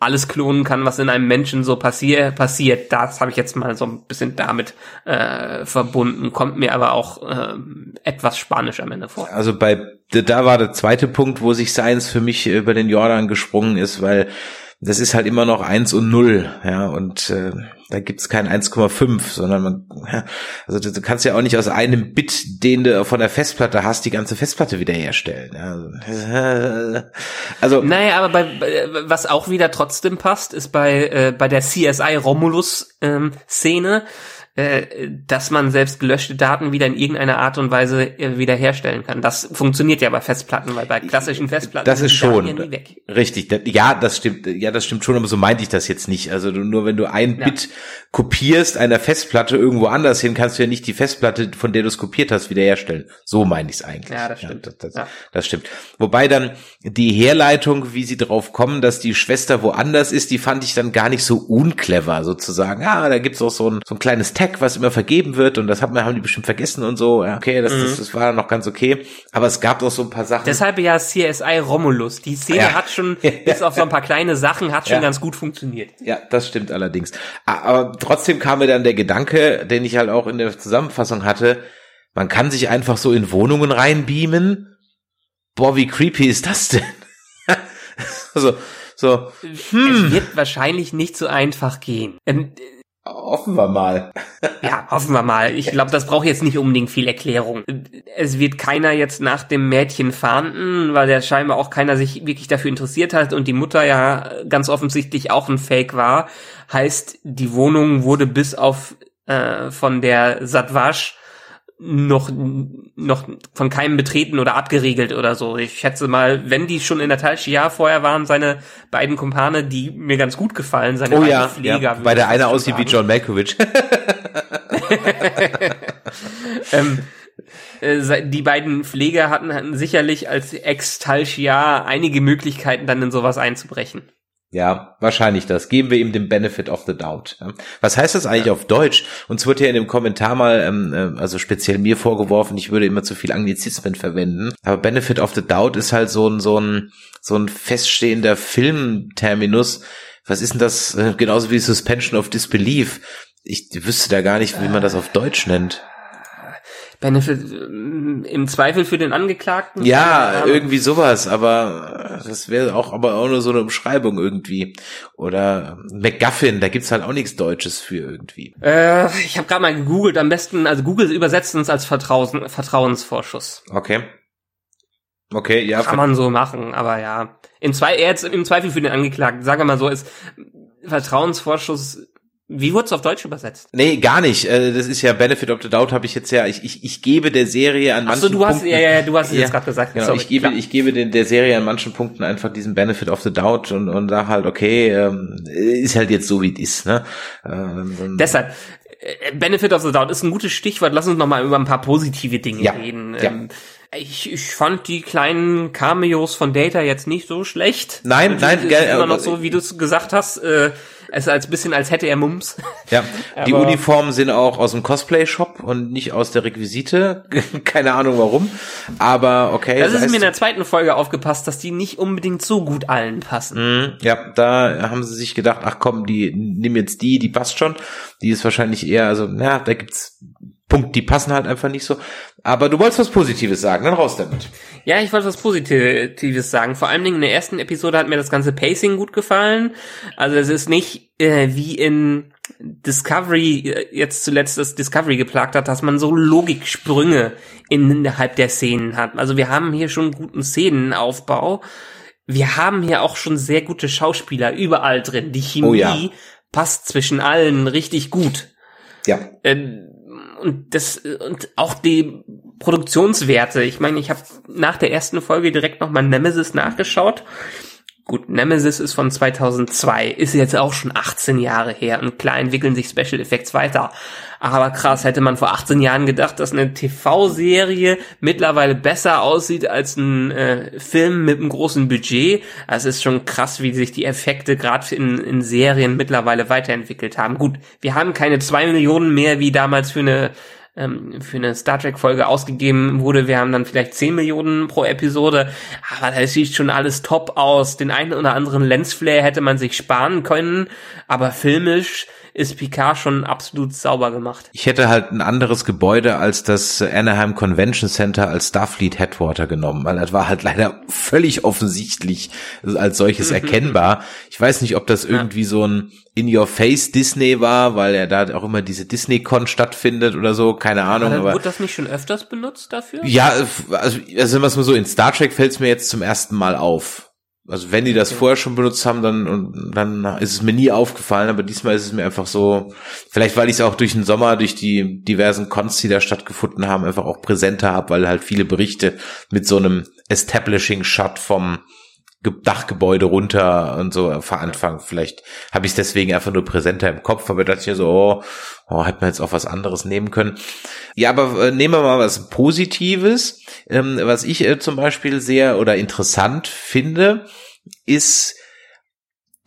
alles klonen kann, was in einem Menschen so passier passiert. Das habe ich jetzt mal so ein bisschen damit äh, verbunden, kommt mir aber auch äh, etwas spanisch am Ende vor. Also bei da war der zweite Punkt, wo sich Science für mich über den Jordan gesprungen ist, weil das ist halt immer noch eins und null, ja, und äh, da gibt's kein 1,5, sondern man, ja, also du, du, kannst ja auch nicht aus einem Bit, den du von der Festplatte hast, die ganze Festplatte wiederherstellen. Ja. Also naja, aber bei, was auch wieder trotzdem passt, ist bei äh, bei der CSI Romulus ähm, Szene dass man selbst gelöschte Daten wieder in irgendeiner Art und Weise äh, wiederherstellen kann. Das funktioniert ja bei Festplatten, weil bei klassischen Festplatten das ist schon ja weg. richtig. Ja, das stimmt. Ja, das stimmt schon, aber so meinte ich das jetzt nicht. Also nur wenn du ein ja. Bit kopierst einer Festplatte irgendwo anders hin, kannst du ja nicht die Festplatte, von der du es kopiert hast, wiederherstellen. So meine ich es eigentlich. Ja, das stimmt. Ja, das, das, das, stimmt. Wobei dann die Herleitung, wie sie drauf kommen, dass die Schwester woanders ist, die fand ich dann gar nicht so unclever, sozusagen. Ah, da gibt's auch so ein, so ein kleines Tag, was immer vergeben wird und das haben, haben die bestimmt vergessen und so. Ja, okay, das, mhm. das, das war noch ganz okay. Aber es gab doch so ein paar Sachen. Deshalb ja CSI Romulus. Die Szene ja. hat schon, bis auf so ein paar kleine Sachen, hat schon ja. ganz gut funktioniert. Ja, das stimmt allerdings. Aber trotzdem kam mir dann der Gedanke, den ich halt auch in der Zusammenfassung hatte, man kann sich einfach so in Wohnungen reinbeamen. Boah, wie creepy ist das denn? also, so, hm. Es wird wahrscheinlich nicht so einfach gehen. Ähm, Hoffen wir mal. ja, hoffen wir mal. Ich glaube, das braucht jetzt nicht unbedingt viel Erklärung. Es wird keiner jetzt nach dem Mädchen fahnden, weil der scheinbar auch keiner sich wirklich dafür interessiert hat und die Mutter ja ganz offensichtlich auch ein Fake war. Heißt, die Wohnung wurde bis auf äh, von der Satwasch noch, noch von keinem betreten oder abgeriegelt oder so. Ich schätze mal, wenn die schon in der Tal Shia vorher waren, seine beiden Kumpane, die mir ganz gut gefallen, seine oh, ja, Pfleger. Ja, weil der eine aussieht wie John Malkovich. ähm, äh, die beiden Pfleger hatten, hatten sicherlich als Ex-Talchiar einige Möglichkeiten, dann in sowas einzubrechen. Ja, wahrscheinlich das. Geben wir ihm den Benefit of the doubt. Was heißt das eigentlich ja. auf Deutsch? Uns wird ja in dem Kommentar mal, ähm, äh, also speziell mir vorgeworfen, ich würde immer zu viel Anglizismen verwenden. Aber Benefit of the doubt ist halt so ein, so ein, so ein feststehender Filmterminus. Was ist denn das? Äh, genauso wie Suspension of Disbelief. Ich wüsste da gar nicht, wie man das auf Deutsch nennt. Benefit im Zweifel für den Angeklagten? Ja, irgendwie sowas, aber das wäre auch aber auch nur so eine Umschreibung irgendwie. Oder McGuffin, da gibt's halt auch nichts Deutsches für irgendwie. Äh, ich habe gerade mal gegoogelt, am besten, also Google übersetzt uns als Vertrauen, Vertrauensvorschuss. Okay. Okay, ja. Kann man so machen, aber ja. Im, Zwe jetzt im Zweifel für den Angeklagten, sagen wir mal so, ist Vertrauensvorschuss wie wurde es auf Deutsch übersetzt? Nee, gar nicht. Äh, das ist ja Benefit of the Doubt, habe ich jetzt ja. Ich, ich, ich gebe der Serie an manchen Ach so, du hast, Punkten, ja, ja, du hast es ja, jetzt gerade gesagt. Genau, Sorry, ich gebe, klar. ich gebe den, der Serie an manchen Punkten einfach diesen Benefit of the Doubt und, und sag halt, okay, ähm, ist halt jetzt so, wie es ist. Ne? Ähm, Deshalb, äh, Benefit of the Doubt ist ein gutes Stichwort. Lass uns noch mal über ein paar positive Dinge ja, reden. Ja. Ähm, ich, ich fand die kleinen Cameos von Data jetzt nicht so schlecht. Nein, nein, ist immer noch so, wie du es gesagt hast. Äh, es ist als bisschen, als hätte er Mums. Ja, die Uniformen sind auch aus dem Cosplay-Shop und nicht aus der Requisite. Keine Ahnung warum. Aber okay. Das, das ist mir in der zweiten Folge aufgepasst, dass die nicht unbedingt so gut allen passen. Mhm, ja, da haben sie sich gedacht, ach komm, die nimm jetzt die, die passt schon. Die ist wahrscheinlich eher, also, na, da gibt's Punkt, die passen halt einfach nicht so. Aber du wolltest was Positives sagen, dann raus damit. Ja, ich wollte was Positives sagen. Vor allen Dingen in der ersten Episode hat mir das ganze Pacing gut gefallen. Also es ist nicht äh, wie in Discovery, äh, jetzt zuletzt das Discovery geplagt hat, dass man so Logiksprünge innerhalb der Szenen hat. Also wir haben hier schon guten Szenenaufbau. Wir haben hier auch schon sehr gute Schauspieler überall drin. Die Chemie oh ja. passt zwischen allen richtig gut. Ja. Ähm, und das und auch die Produktionswerte. Ich meine, ich habe nach der ersten Folge direkt nochmal Nemesis nachgeschaut. Gut, Nemesis ist von 2002, ist jetzt auch schon 18 Jahre her und klar entwickeln sich Special Effects weiter. Aber krass, hätte man vor 18 Jahren gedacht, dass eine TV-Serie mittlerweile besser aussieht als ein äh, Film mit einem großen Budget. Es ist schon krass, wie sich die Effekte gerade in, in Serien mittlerweile weiterentwickelt haben. Gut, wir haben keine zwei Millionen mehr wie damals für eine ähm, für eine Star Trek Folge ausgegeben wurde. Wir haben dann vielleicht 10 Millionen pro Episode, aber da sieht schon alles top aus. Den einen oder anderen Lensflare hätte man sich sparen können, aber filmisch ist Picard schon absolut sauber gemacht. Ich hätte halt ein anderes Gebäude als das Anaheim Convention Center als Starfleet Headquarter genommen, weil das war halt leider völlig offensichtlich als solches erkennbar. Ich weiß nicht, ob das irgendwie so ein in-your-face Disney war, weil er da auch immer diese Disney-Con stattfindet oder so, keine Ahnung. Aber, wurde das nicht schon öfters benutzt dafür? Ja, also, also was mal so, in Star Trek fällt es mir jetzt zum ersten Mal auf. Also wenn die das okay. vorher schon benutzt haben, dann dann ist es mir nie aufgefallen, aber diesmal ist es mir einfach so, vielleicht weil ich es auch durch den Sommer, durch die diversen Cons, die da stattgefunden haben, einfach auch präsenter habe, weil halt viele Berichte mit so einem Establishing Shot vom Dachgebäude runter und so veranfangen. Vielleicht habe ich es deswegen einfach nur präsenter im Kopf, aber dachte ich mir so, oh, oh, hätte man jetzt auch was anderes nehmen können. Ja, aber äh, nehmen wir mal was Positives. Ähm, was ich äh, zum Beispiel sehr oder interessant finde, ist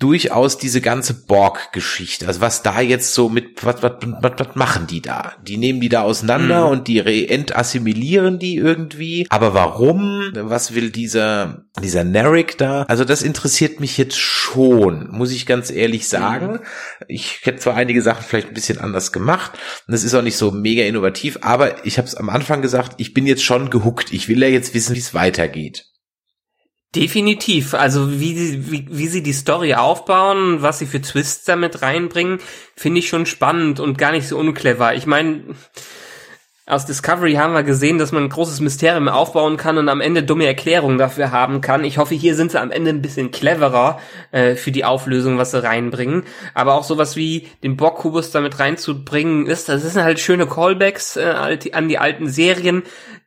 durchaus diese ganze Borg-Geschichte. Also was da jetzt so mit, was, was, was, was machen die da? Die nehmen die da auseinander mhm. und die entassimilieren die irgendwie. Aber warum? Was will dieser, dieser Narek da? Also das interessiert mich jetzt schon, muss ich ganz ehrlich sagen. Mhm. Ich hätte zwar einige Sachen vielleicht ein bisschen anders gemacht und es ist auch nicht so mega innovativ, aber ich habe es am Anfang gesagt, ich bin jetzt schon gehuckt. Ich will ja jetzt wissen, wie es weitergeht. Definitiv. Also wie, sie, wie, wie sie die Story aufbauen, was sie für Twists damit reinbringen, finde ich schon spannend und gar nicht so unclever. Ich meine, aus Discovery haben wir gesehen, dass man ein großes Mysterium aufbauen kann und am Ende dumme Erklärungen dafür haben kann. Ich hoffe, hier sind sie am Ende ein bisschen cleverer äh, für die Auflösung, was sie reinbringen. Aber auch sowas wie den Bockkubus damit reinzubringen, ist, das sind halt schöne Callbacks äh, an die alten Serien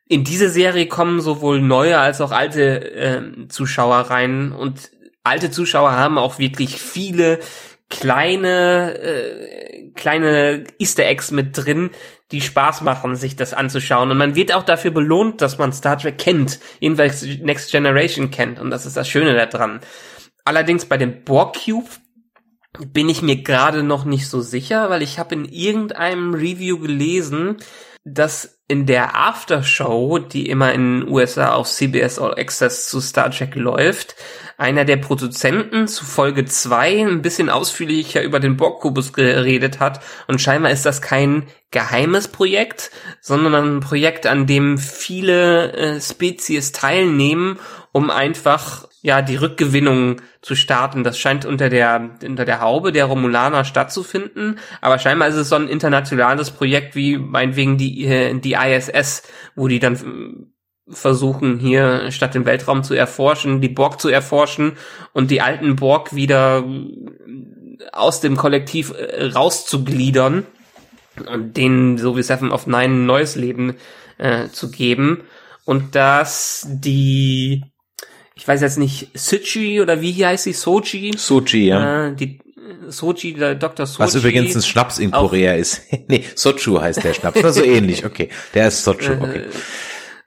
in diese Serie kommen sowohl neue als auch alte äh, Zuschauer rein und alte Zuschauer haben auch wirklich viele kleine äh, kleine Easter Eggs mit drin, die Spaß machen, sich das anzuschauen. Und man wird auch dafür belohnt, dass man Star Trek kennt, jedenfalls Next Generation kennt. Und das ist das Schöne daran. Allerdings bei dem Borg Cube bin ich mir gerade noch nicht so sicher, weil ich habe in irgendeinem Review gelesen, dass in der Aftershow, die immer in den USA auf CBS All Access zu Star Trek läuft, einer der Produzenten zu Folge 2 ein bisschen ausführlicher über den Borgkubus geredet hat. Und scheinbar ist das kein geheimes Projekt, sondern ein Projekt, an dem viele äh, Spezies teilnehmen, um einfach ja die Rückgewinnung zu starten. Das scheint unter der unter der Haube der Romulaner stattzufinden, aber scheinbar ist es so ein internationales Projekt wie meinetwegen die äh, die ISS, wo die dann versuchen hier statt den Weltraum zu erforschen, die Borg zu erforschen und die alten Borg wieder aus dem Kollektiv äh, rauszugliedern und denen so wie Seven of Nine ein neues Leben äh, zu geben und dass die ich weiß jetzt nicht Sochi oder wie heißt sie Sochi Sochi ja äh, die Sochi, der Dr. Sochi. Was übrigens ein Schnaps in Korea ist. nee, Sochu heißt der Schnaps. Oder so ähnlich, okay. Der ist Sochu, okay. Äh,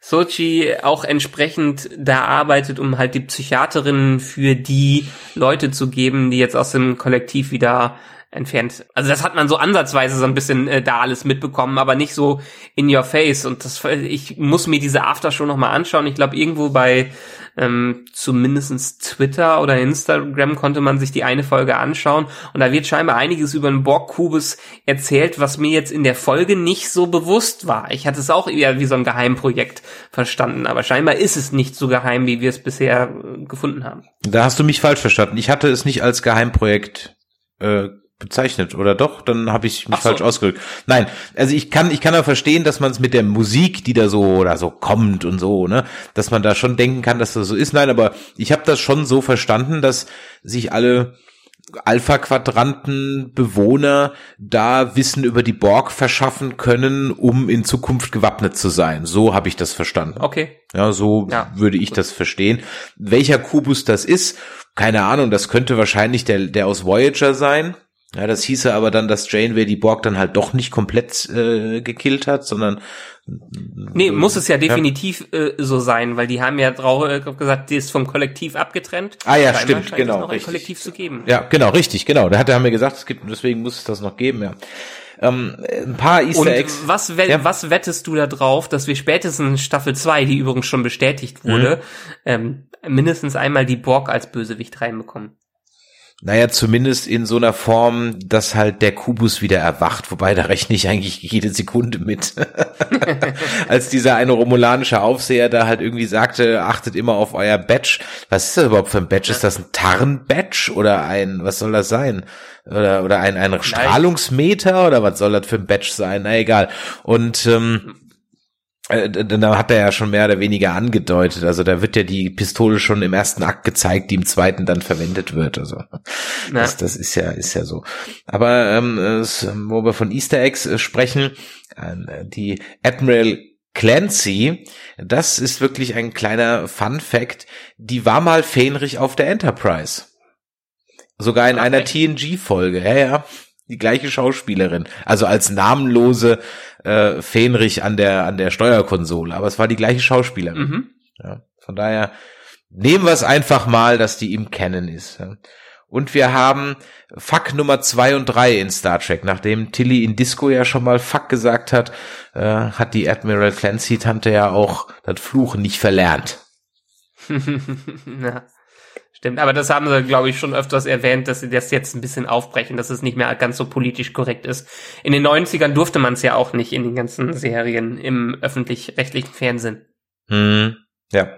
Sochi auch entsprechend da arbeitet, um halt die Psychiaterin für die Leute zu geben, die jetzt aus dem Kollektiv wieder entfernt. Also das hat man so ansatzweise so ein bisschen äh, da alles mitbekommen, aber nicht so in your face. Und das, ich muss mir diese Aftershow noch mal anschauen. Ich glaube irgendwo bei ähm, zumindestens Twitter oder Instagram konnte man sich die eine Folge anschauen und da wird scheinbar einiges über den Borg-Kubus erzählt, was mir jetzt in der Folge nicht so bewusst war. Ich hatte es auch eher wie so ein Geheimprojekt verstanden, aber scheinbar ist es nicht so geheim, wie wir es bisher äh, gefunden haben. Da hast du mich falsch verstanden. Ich hatte es nicht als Geheimprojekt äh, bezeichnet oder doch? Dann habe ich mich so. falsch ausgedrückt. Nein, also ich kann ich kann ja verstehen, dass man es mit der Musik, die da so oder so kommt und so, ne, dass man da schon denken kann, dass das so ist. Nein, aber ich habe das schon so verstanden, dass sich alle Alpha-Quadranten-Bewohner da Wissen über die Borg verschaffen können, um in Zukunft gewappnet zu sein. So habe ich das verstanden. Okay. Ja, so ja. würde ich das verstehen. Welcher Kubus das ist, keine Ahnung, das könnte wahrscheinlich der, der aus Voyager sein. Ja, das hieße aber dann, dass Janeway die Borg dann halt doch nicht komplett äh, gekillt hat, sondern Nee, muss es ja definitiv ja. Äh, so sein, weil die haben ja drauf äh, gesagt, die ist vom Kollektiv abgetrennt. Ah ja, stimmt, genau. Richtig. Kollektiv zu geben. Ja, genau, richtig, genau. Da hat er mir gesagt, es gibt, deswegen muss es das noch geben, ja. Ähm, ein paar Easter Und Eggs. Was, ja. was wettest du da drauf, dass wir spätestens Staffel 2, die übrigens schon bestätigt wurde, mhm. ähm, mindestens einmal die Borg als Bösewicht reinbekommen? Naja, zumindest in so einer Form, dass halt der Kubus wieder erwacht, wobei da rechne ich eigentlich jede Sekunde mit. Als dieser eine romulanische Aufseher da halt irgendwie sagte, achtet immer auf euer Badge. Was ist das überhaupt für ein Badge? Ist das ein Tarn-Badge oder ein, was soll das sein? Oder, oder ein, ein Strahlungsmeter oder was soll das für ein Badge sein? Na egal. Und ähm, äh, da hat er ja schon mehr oder weniger angedeutet. Also da wird ja die Pistole schon im ersten Akt gezeigt, die im zweiten dann verwendet wird. Also das, das ist ja ist ja so. Aber ähm, es, wo wir von Easter Eggs äh, sprechen, äh, die Admiral Clancy, das ist wirklich ein kleiner Fun Fact. Die war mal Fähnrich auf der Enterprise. Sogar in okay. einer TNG-Folge. Ja, ja die gleiche Schauspielerin. Also als namenlose äh, Fähnrich an der, an der Steuerkonsole. Aber es war die gleiche Schauspielerin. Mhm. Ja, von daher nehmen wir es einfach mal, dass die im Kennen ist. Ja. Und wir haben Fuck Nummer zwei und drei in Star Trek. Nachdem Tilly in Disco ja schon mal Fuck gesagt hat, äh, hat die Admiral Clancy Tante ja auch das Fluchen nicht verlernt. ja. Stimmt, aber das haben sie, glaube ich, schon öfters erwähnt, dass sie das jetzt ein bisschen aufbrechen, dass es nicht mehr ganz so politisch korrekt ist. In den 90ern durfte man es ja auch nicht in den ganzen Serien im öffentlich-rechtlichen Fernsehen. Hm, ja.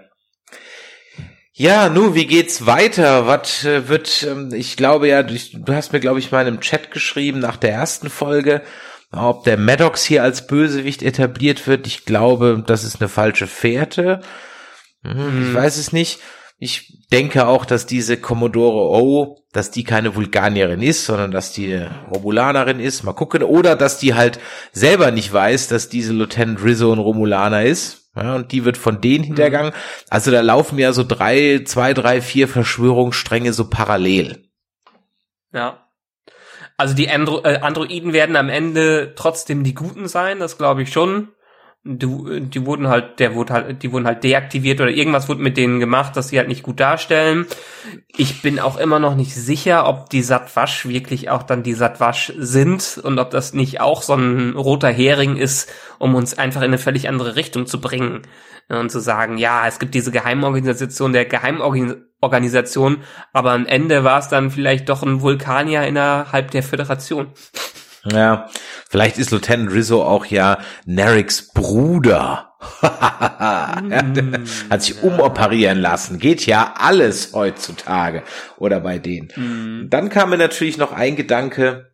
Ja, nu, wie geht's weiter? Was äh, wird, ähm, ich glaube ja, du, du hast mir, glaube ich, mal im Chat geschrieben nach der ersten Folge, ob der Maddox hier als Bösewicht etabliert wird. Ich glaube, das ist eine falsche Fährte. Hm, hm. Ich weiß es nicht. Ich denke auch, dass diese Commodore O, dass die keine Vulkanierin ist, sondern dass die Romulanerin ist. Mal gucken. Oder dass die halt selber nicht weiß, dass diese Lieutenant Rizzo ein Romulaner ist. Ja, und die wird von denen hintergangen. Also da laufen ja so drei, zwei, drei, vier Verschwörungsstränge so parallel. Ja. Also die Andro äh, Androiden werden am Ende trotzdem die Guten sein, das glaube ich schon die, die wurden halt, der wurde halt, die wurden halt deaktiviert oder irgendwas wurde mit denen gemacht, dass sie halt nicht gut darstellen. Ich bin auch immer noch nicht sicher, ob die Satwasch wirklich auch dann die Satwasch sind und ob das nicht auch so ein roter Hering ist, um uns einfach in eine völlig andere Richtung zu bringen und zu sagen, ja, es gibt diese Geheimorganisation der Geheimorganisation, aber am Ende war es dann vielleicht doch ein Vulkanier innerhalb der Föderation. Ja, vielleicht ist Lieutenant Rizzo auch ja Nareks Bruder. Hat sich umoperieren lassen. Geht ja alles heutzutage. Oder bei denen. Mhm. Dann kam mir natürlich noch ein Gedanke,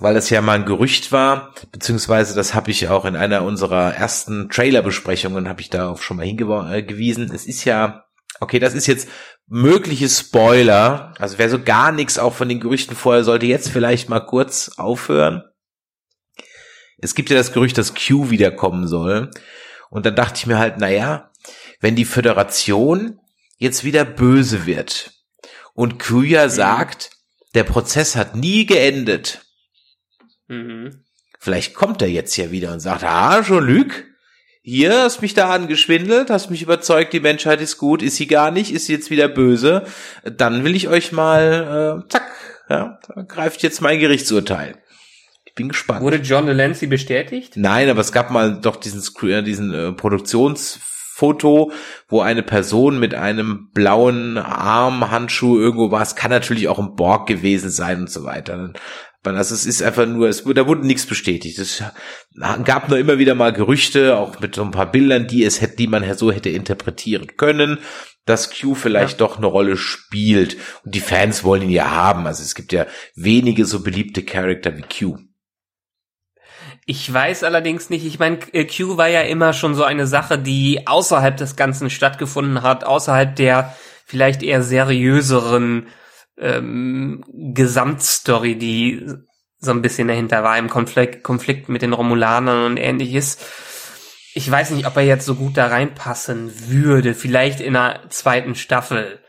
weil das ja mal ein Gerücht war, beziehungsweise das habe ich auch in einer unserer ersten Trailer-Besprechungen, habe ich darauf schon mal hingewiesen. Es ist ja, okay, das ist jetzt mögliche Spoiler, also wer so gar nichts auch von den Gerüchten vorher, sollte jetzt vielleicht mal kurz aufhören. Es gibt ja das Gerücht, dass Q wiederkommen soll. Und dann dachte ich mir halt, naja, wenn die Föderation jetzt wieder böse wird und Q ja mhm. sagt, der Prozess hat nie geendet. Mhm. Vielleicht kommt er jetzt ja wieder und sagt, ah, Jean-Luc, hier hast mich da angeschwindelt, hast mich überzeugt, die Menschheit ist gut, ist sie gar nicht, ist sie jetzt wieder böse, dann will ich euch mal, äh, zack, ja, da greift jetzt mein Gerichtsurteil. Ich bin gespannt. Wurde John Delancey bestätigt? Nein, aber es gab mal doch diesen, äh, diesen äh, Produktionsfoto, wo eine Person mit einem blauen Armhandschuh irgendwo war. Es kann natürlich auch ein Borg gewesen sein und so weiter. Also es ist einfach nur, es, da wurde nichts bestätigt. Es gab nur immer wieder mal Gerüchte, auch mit so ein paar Bildern, die es hätte, die man so hätte interpretieren können, dass Q vielleicht ja. doch eine Rolle spielt. Und die Fans wollen ihn ja haben. Also es gibt ja wenige so beliebte Charakter wie Q. Ich weiß allerdings nicht, ich meine, Q war ja immer schon so eine Sache, die außerhalb des Ganzen stattgefunden hat, außerhalb der vielleicht eher seriöseren ähm, Gesamtstory, die so ein bisschen dahinter war im Konflikt, Konflikt mit den Romulanern und ähnliches. Ich weiß nicht, ob er jetzt so gut da reinpassen würde. Vielleicht in einer zweiten Staffel.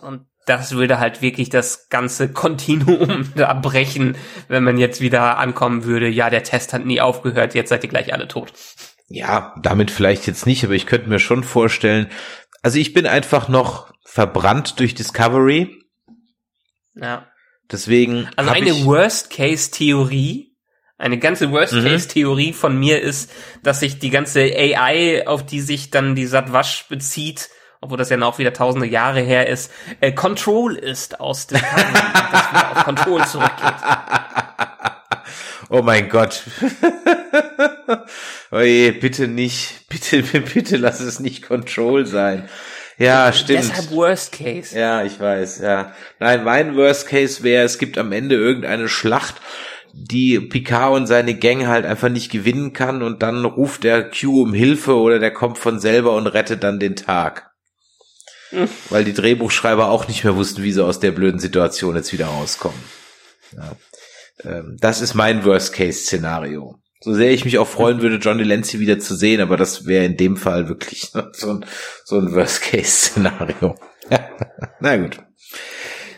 Und das würde halt wirklich das ganze Kontinuum da brechen, wenn man jetzt wieder ankommen würde. Ja, der Test hat nie aufgehört, jetzt seid ihr gleich alle tot. Ja, damit vielleicht jetzt nicht, aber ich könnte mir schon vorstellen, also ich bin einfach noch verbrannt durch Discovery ja. Deswegen. Also eine Worst-Case-Theorie, eine ganze Worst-Case-Theorie mhm. von mir ist, dass sich die ganze AI, auf die sich dann die Satwasch bezieht, obwohl das ja noch wieder tausende Jahre her ist, äh, Control ist aus dem dass wieder auf Control zurückgeht. Oh mein Gott. Oje, bitte nicht. Bitte, bitte lass es nicht Control sein. Ja, stimmt. Deshalb Worst Case. Ja, ich weiß, ja. Nein, mein Worst Case wäre, es gibt am Ende irgendeine Schlacht, die Picard und seine Gang halt einfach nicht gewinnen kann und dann ruft der Q um Hilfe oder der kommt von selber und rettet dann den Tag. Weil die Drehbuchschreiber auch nicht mehr wussten, wie sie aus der blöden Situation jetzt wieder rauskommen. Ja. Ähm, das ist mein Worst-Case-Szenario. So sehr ich mich auch freuen würde, John Delancey wieder zu sehen, aber das wäre in dem Fall wirklich so ein, so ein Worst-Case-Szenario. Na gut.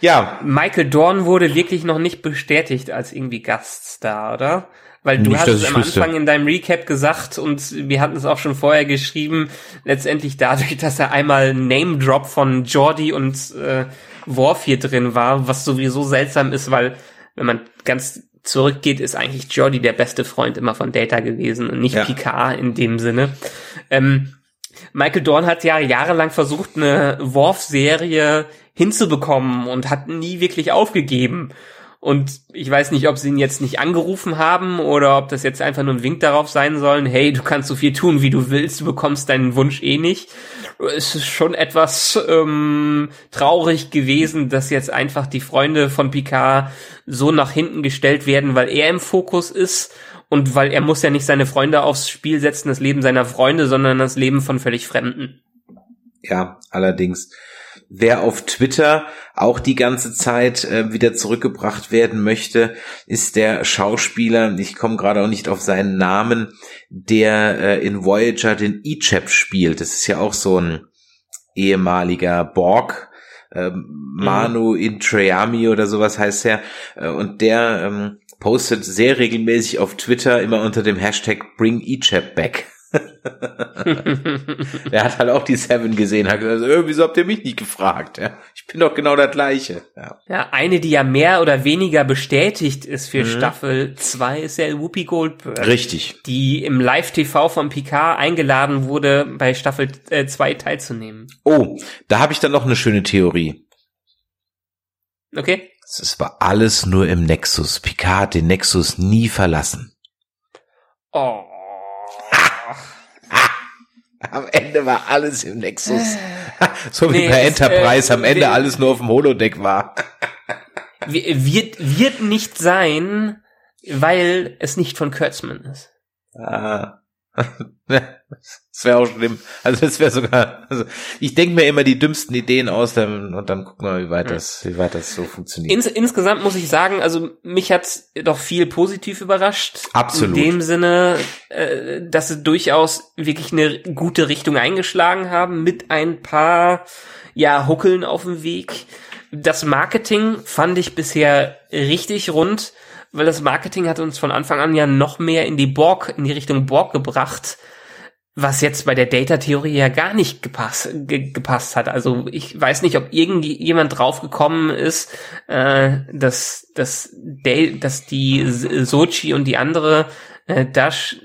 Ja. Michael Dorn wurde wirklich noch nicht bestätigt als irgendwie Gaststar, oder? Weil du nicht, hast es am wüsste. Anfang in deinem Recap gesagt und wir hatten es auch schon vorher geschrieben, letztendlich dadurch, dass er einmal Name-Drop von Jordi und äh, Worf hier drin war, was sowieso seltsam ist, weil wenn man ganz zurückgeht, ist eigentlich Jordi der beste Freund immer von Data gewesen und nicht ja. Picard in dem Sinne. Ähm, Michael Dorn hat ja jahrelang versucht, eine Worf-Serie hinzubekommen und hat nie wirklich aufgegeben. Und ich weiß nicht, ob sie ihn jetzt nicht angerufen haben oder ob das jetzt einfach nur ein Wink darauf sein sollen, hey, du kannst so viel tun, wie du willst, du bekommst deinen Wunsch eh nicht es ist schon etwas ähm, traurig gewesen, dass jetzt einfach die Freunde von Picard so nach hinten gestellt werden, weil er im Fokus ist und weil er muss ja nicht seine Freunde aufs Spiel setzen, das Leben seiner Freunde, sondern das Leben von völlig Fremden. Ja, allerdings wer auf Twitter auch die ganze Zeit äh, wieder zurückgebracht werden möchte, ist der Schauspieler, ich komme gerade auch nicht auf seinen Namen, der äh, in Voyager den Ichep spielt. Das ist ja auch so ein ehemaliger Borg, ähm, Manu mhm. Intreami oder sowas heißt er. Äh, und der ähm, postet sehr regelmäßig auf Twitter immer unter dem Hashtag Bring Egypt Back. Der hat halt auch die Seven gesehen, hat gesagt, äh, wieso habt ihr mich nicht gefragt? Ja, ich bin doch genau der gleiche. Ja. ja, eine, die ja mehr oder weniger bestätigt ist für mhm. Staffel 2, ist ja Whoopi Goldberg. Richtig. Die im Live-TV von Picard eingeladen wurde, bei Staffel 2 äh, teilzunehmen. Oh, da habe ich dann noch eine schöne Theorie. Okay. Es war alles nur im Nexus. Picard hat den Nexus nie verlassen. Oh. Am Ende war alles im Nexus. so wie nee, bei Enterprise äh, am Ende alles nur auf dem Holodeck war. wird, wird nicht sein, weil es nicht von Kurtzman ist. Ah. das wäre auch schlimm. Also das wäre sogar, also ich denke mir immer die dümmsten Ideen aus dann, und dann gucken wir, wie weit das, wie weit das so funktioniert. Ins, insgesamt muss ich sagen, also mich hat's doch viel positiv überrascht. Absolut. In dem Sinne, äh, dass sie durchaus wirklich eine gute Richtung eingeschlagen haben mit ein paar, ja, Huckeln auf dem Weg. Das Marketing fand ich bisher richtig rund weil das Marketing hat uns von Anfang an ja noch mehr in die Borg, in die Richtung Borg gebracht, was jetzt bei der Data-Theorie ja gar nicht gepasst, ge gepasst hat. Also ich weiß nicht, ob irgendjemand draufgekommen ist, äh, dass, dass, dass die Sochi und die andere äh, Dash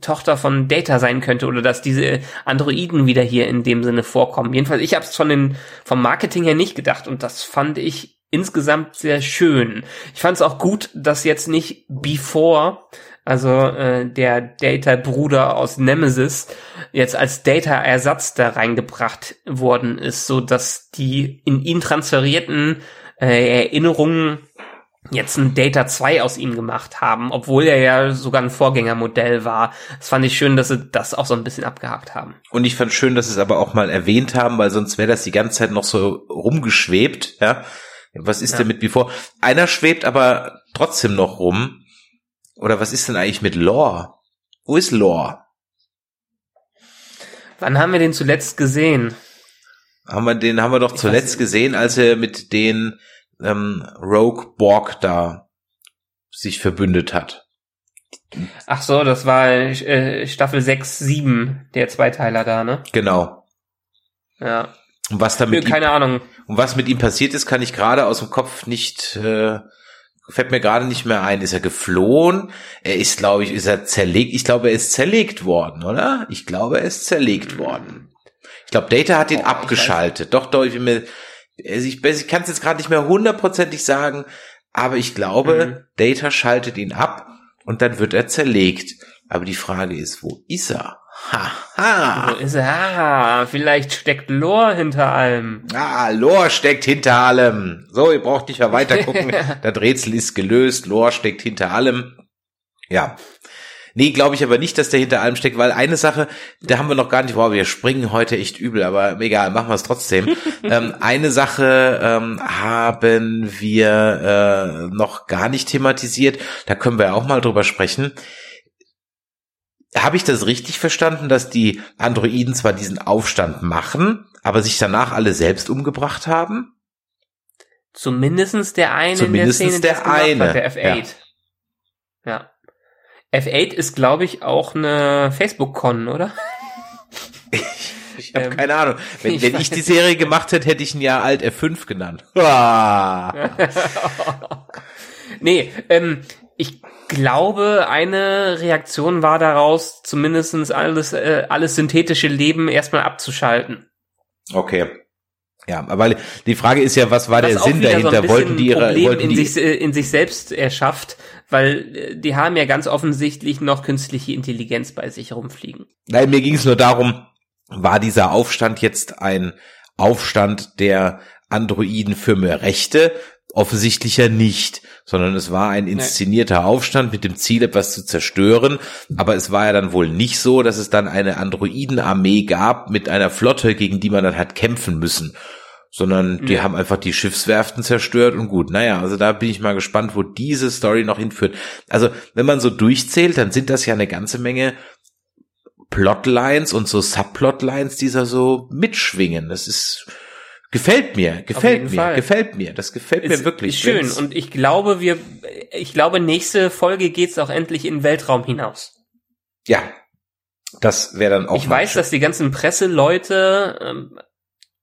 Tochter von Data sein könnte oder dass diese Androiden wieder hier in dem Sinne vorkommen. Jedenfalls, ich habe es von den vom Marketing her nicht gedacht und das fand ich insgesamt sehr schön. Ich fand es auch gut, dass jetzt nicht Before, also äh, der Data-Bruder aus Nemesis, jetzt als Data-Ersatz da reingebracht worden ist, so dass die in ihn transferierten äh, Erinnerungen jetzt ein Data 2 aus ihm gemacht haben, obwohl er ja sogar ein Vorgängermodell war. Das fand ich schön, dass sie das auch so ein bisschen abgehakt haben. Und ich fand schön, dass sie es aber auch mal erwähnt haben, weil sonst wäre das die ganze Zeit noch so rumgeschwebt, ja. Was ist ja. denn mit Before? Einer schwebt aber trotzdem noch rum. Oder was ist denn eigentlich mit Lore? Wo ist Lore? Wann haben wir den zuletzt gesehen? Haben wir den haben wir doch ich zuletzt gesehen, als er mit den ähm, Rogue Borg da sich verbündet hat. Ach so, das war äh, Staffel 6, 7, der Zweiteiler da, ne? Genau. Ja. Und was damit keine ihm, Ahnung. Und was mit ihm passiert ist, kann ich gerade aus dem Kopf nicht, äh, fällt mir gerade nicht mehr ein. Ist er geflohen? Er ist, glaube ich, ist er zerlegt. Ich glaube, er ist zerlegt worden, oder? Ich glaube, er ist zerlegt worden. Ich glaube, Data hat ihn oh, abgeschaltet. Doch, doch, ich, mir, also ich, ich kann es jetzt gerade nicht mehr hundertprozentig sagen, aber ich glaube, mhm. Data schaltet ihn ab und dann wird er zerlegt. Aber die Frage ist, wo ist er? Haha. Ist er? Ah, vielleicht steckt Lore hinter allem. Ah, Lore steckt hinter allem. So, ihr braucht nicht mehr weiter gucken. das Rätsel ist gelöst. Lore steckt hinter allem. Ja. Nee, glaube ich aber nicht, dass der hinter allem steckt, weil eine Sache, da haben wir noch gar nicht, wow, wir springen heute echt übel, aber egal, machen wir es trotzdem. ähm, eine Sache ähm, haben wir äh, noch gar nicht thematisiert, da können wir auch mal drüber sprechen. Habe ich das richtig verstanden, dass die Androiden zwar diesen Aufstand machen, aber sich danach alle selbst umgebracht haben? Zumindestens der eine Zumindest in der Szene, der eine. Hat, der F8. Ja. ja. F8 ist, glaube ich, auch eine Facebook-Con, oder? ich ich habe ähm, keine Ahnung. Wenn ich, wenn ich die Serie gemacht hätte, hätte ich ein Jahr alt F5 genannt. Nee, ähm, ich glaube, eine Reaktion war daraus, zumindestens alles, äh, alles synthetische Leben erstmal abzuschalten. Okay. Ja, aber die Frage ist ja, was war was der Sinn dahinter? So wollten die ihre Problem wollten in die sich äh, in sich selbst erschafft, weil äh, die haben ja ganz offensichtlich noch künstliche Intelligenz bei sich rumfliegen. Nein, mir ging es nur darum, war dieser Aufstand jetzt ein Aufstand der Androiden für mehr Rechte offensichtlich ja nicht, sondern es war ein inszenierter Aufstand mit dem Ziel, etwas zu zerstören. Aber es war ja dann wohl nicht so, dass es dann eine Androidenarmee gab mit einer Flotte, gegen die man dann hat kämpfen müssen. Sondern die ja. haben einfach die Schiffswerften zerstört und gut. Naja, also da bin ich mal gespannt, wo diese Story noch hinführt. Also, wenn man so durchzählt, dann sind das ja eine ganze Menge Plotlines und so Subplotlines, die da so mitschwingen. Das ist, Gefällt mir, gefällt mir, Fall. gefällt mir. Das gefällt ist, mir wirklich. Ist schön. Und ich glaube, wir, ich glaube, nächste Folge geht's auch endlich in den Weltraum hinaus. Ja. Das wäre dann auch. Ich weiß, schön. dass die ganzen Presseleute ähm,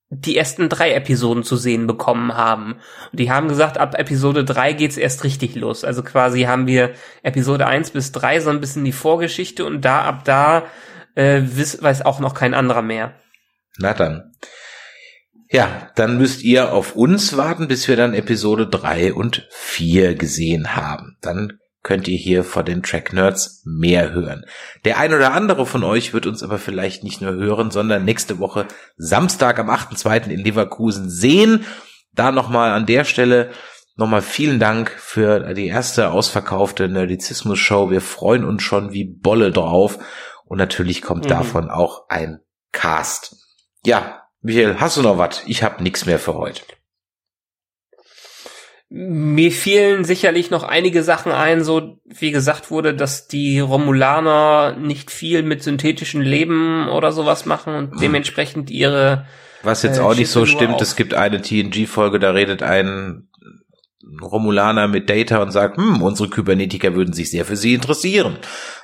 die ersten drei Episoden zu sehen bekommen haben. Und die haben gesagt, ab Episode drei geht's erst richtig los. Also quasi haben wir Episode eins bis drei so ein bisschen die Vorgeschichte und da ab da äh, weiß, weiß auch noch kein anderer mehr. Na dann. Ja, dann müsst ihr auf uns warten, bis wir dann Episode drei und vier gesehen haben. Dann könnt ihr hier vor den Track Nerds mehr hören. Der ein oder andere von euch wird uns aber vielleicht nicht nur hören, sondern nächste Woche Samstag am 8.2. in Leverkusen sehen. Da nochmal an der Stelle nochmal vielen Dank für die erste ausverkaufte Nerdizismus-Show. Wir freuen uns schon wie Bolle drauf. Und natürlich kommt mhm. davon auch ein Cast. Ja, Michael, hast du noch was? Ich habe nichts mehr für heute. Mir fielen sicherlich noch einige Sachen ein, so wie gesagt wurde, dass die Romulaner nicht viel mit synthetischen Leben oder sowas machen und hm. dementsprechend ihre was jetzt äh, auch nicht so stimmt, es gibt eine TNG-Folge, da redet ein Romulaner mit Data und sagt, hm, unsere Kybernetiker würden sich sehr für sie interessieren.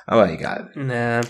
Aber egal. Nee.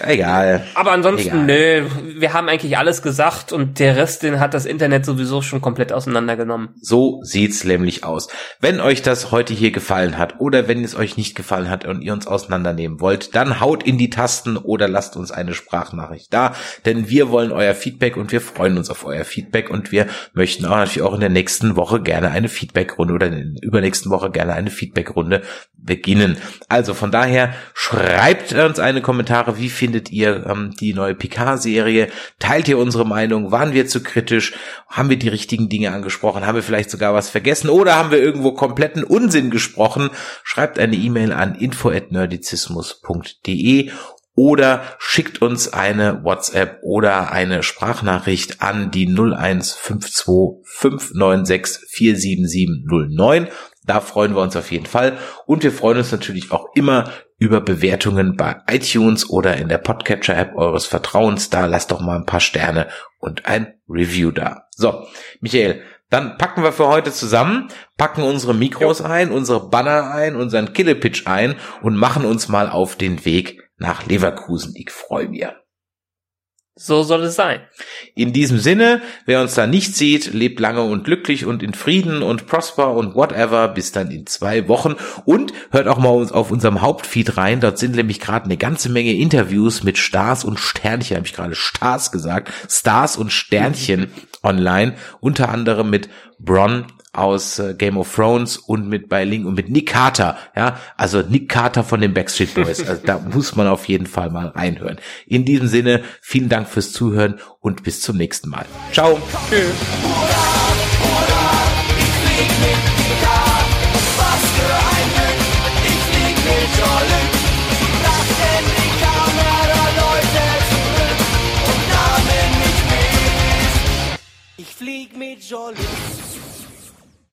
Egal. Aber ansonsten, Egal. nö, wir haben eigentlich alles gesagt und der Rest, den hat das Internet sowieso schon komplett auseinandergenommen. So sieht's nämlich aus. Wenn euch das heute hier gefallen hat oder wenn es euch nicht gefallen hat und ihr uns auseinandernehmen wollt, dann haut in die Tasten oder lasst uns eine Sprachnachricht da, denn wir wollen euer Feedback und wir freuen uns auf euer Feedback und wir möchten auch natürlich auch in der nächsten Woche gerne eine Feedbackrunde oder in der übernächsten Woche gerne eine Feedbackrunde beginnen. Also von daher schreibt uns eine Kommentare, wie findet ihr ähm, die neue Picard-Serie? Teilt ihr unsere Meinung? Waren wir zu kritisch? Haben wir die richtigen Dinge angesprochen? Haben wir vielleicht sogar was vergessen? Oder haben wir irgendwo kompletten Unsinn gesprochen? Schreibt eine E-Mail an info@nerdizismus.de oder schickt uns eine WhatsApp oder eine Sprachnachricht an die 0152 596 47709. Da freuen wir uns auf jeden Fall. Und wir freuen uns natürlich auch immer über Bewertungen bei iTunes oder in der Podcatcher-App eures Vertrauens. Da lasst doch mal ein paar Sterne und ein Review da. So, Michael, dann packen wir für heute zusammen, packen unsere Mikros jo. ein, unsere Banner ein, unseren Killepitch ein und machen uns mal auf den Weg nach Leverkusen. Ich freue mich. So soll es sein. In diesem Sinne, wer uns da nicht sieht, lebt lange und glücklich und in Frieden und prosper und whatever, bis dann in zwei Wochen. Und hört auch mal auf unserem Hauptfeed rein. Dort sind nämlich gerade eine ganze Menge Interviews mit Stars und Sternchen, habe ich gerade Stars gesagt, Stars und Sternchen online. Unter anderem mit Bron aus äh, Game of Thrones und mit bei Link und mit Nick Carter, ja, also Nick Carter von den Backstreet Boys. Also da muss man auf jeden Fall mal reinhören. In diesem Sinne, vielen Dank fürs Zuhören und bis zum nächsten Mal. Ciao. Tschüss. Ich flieg mit Jolly.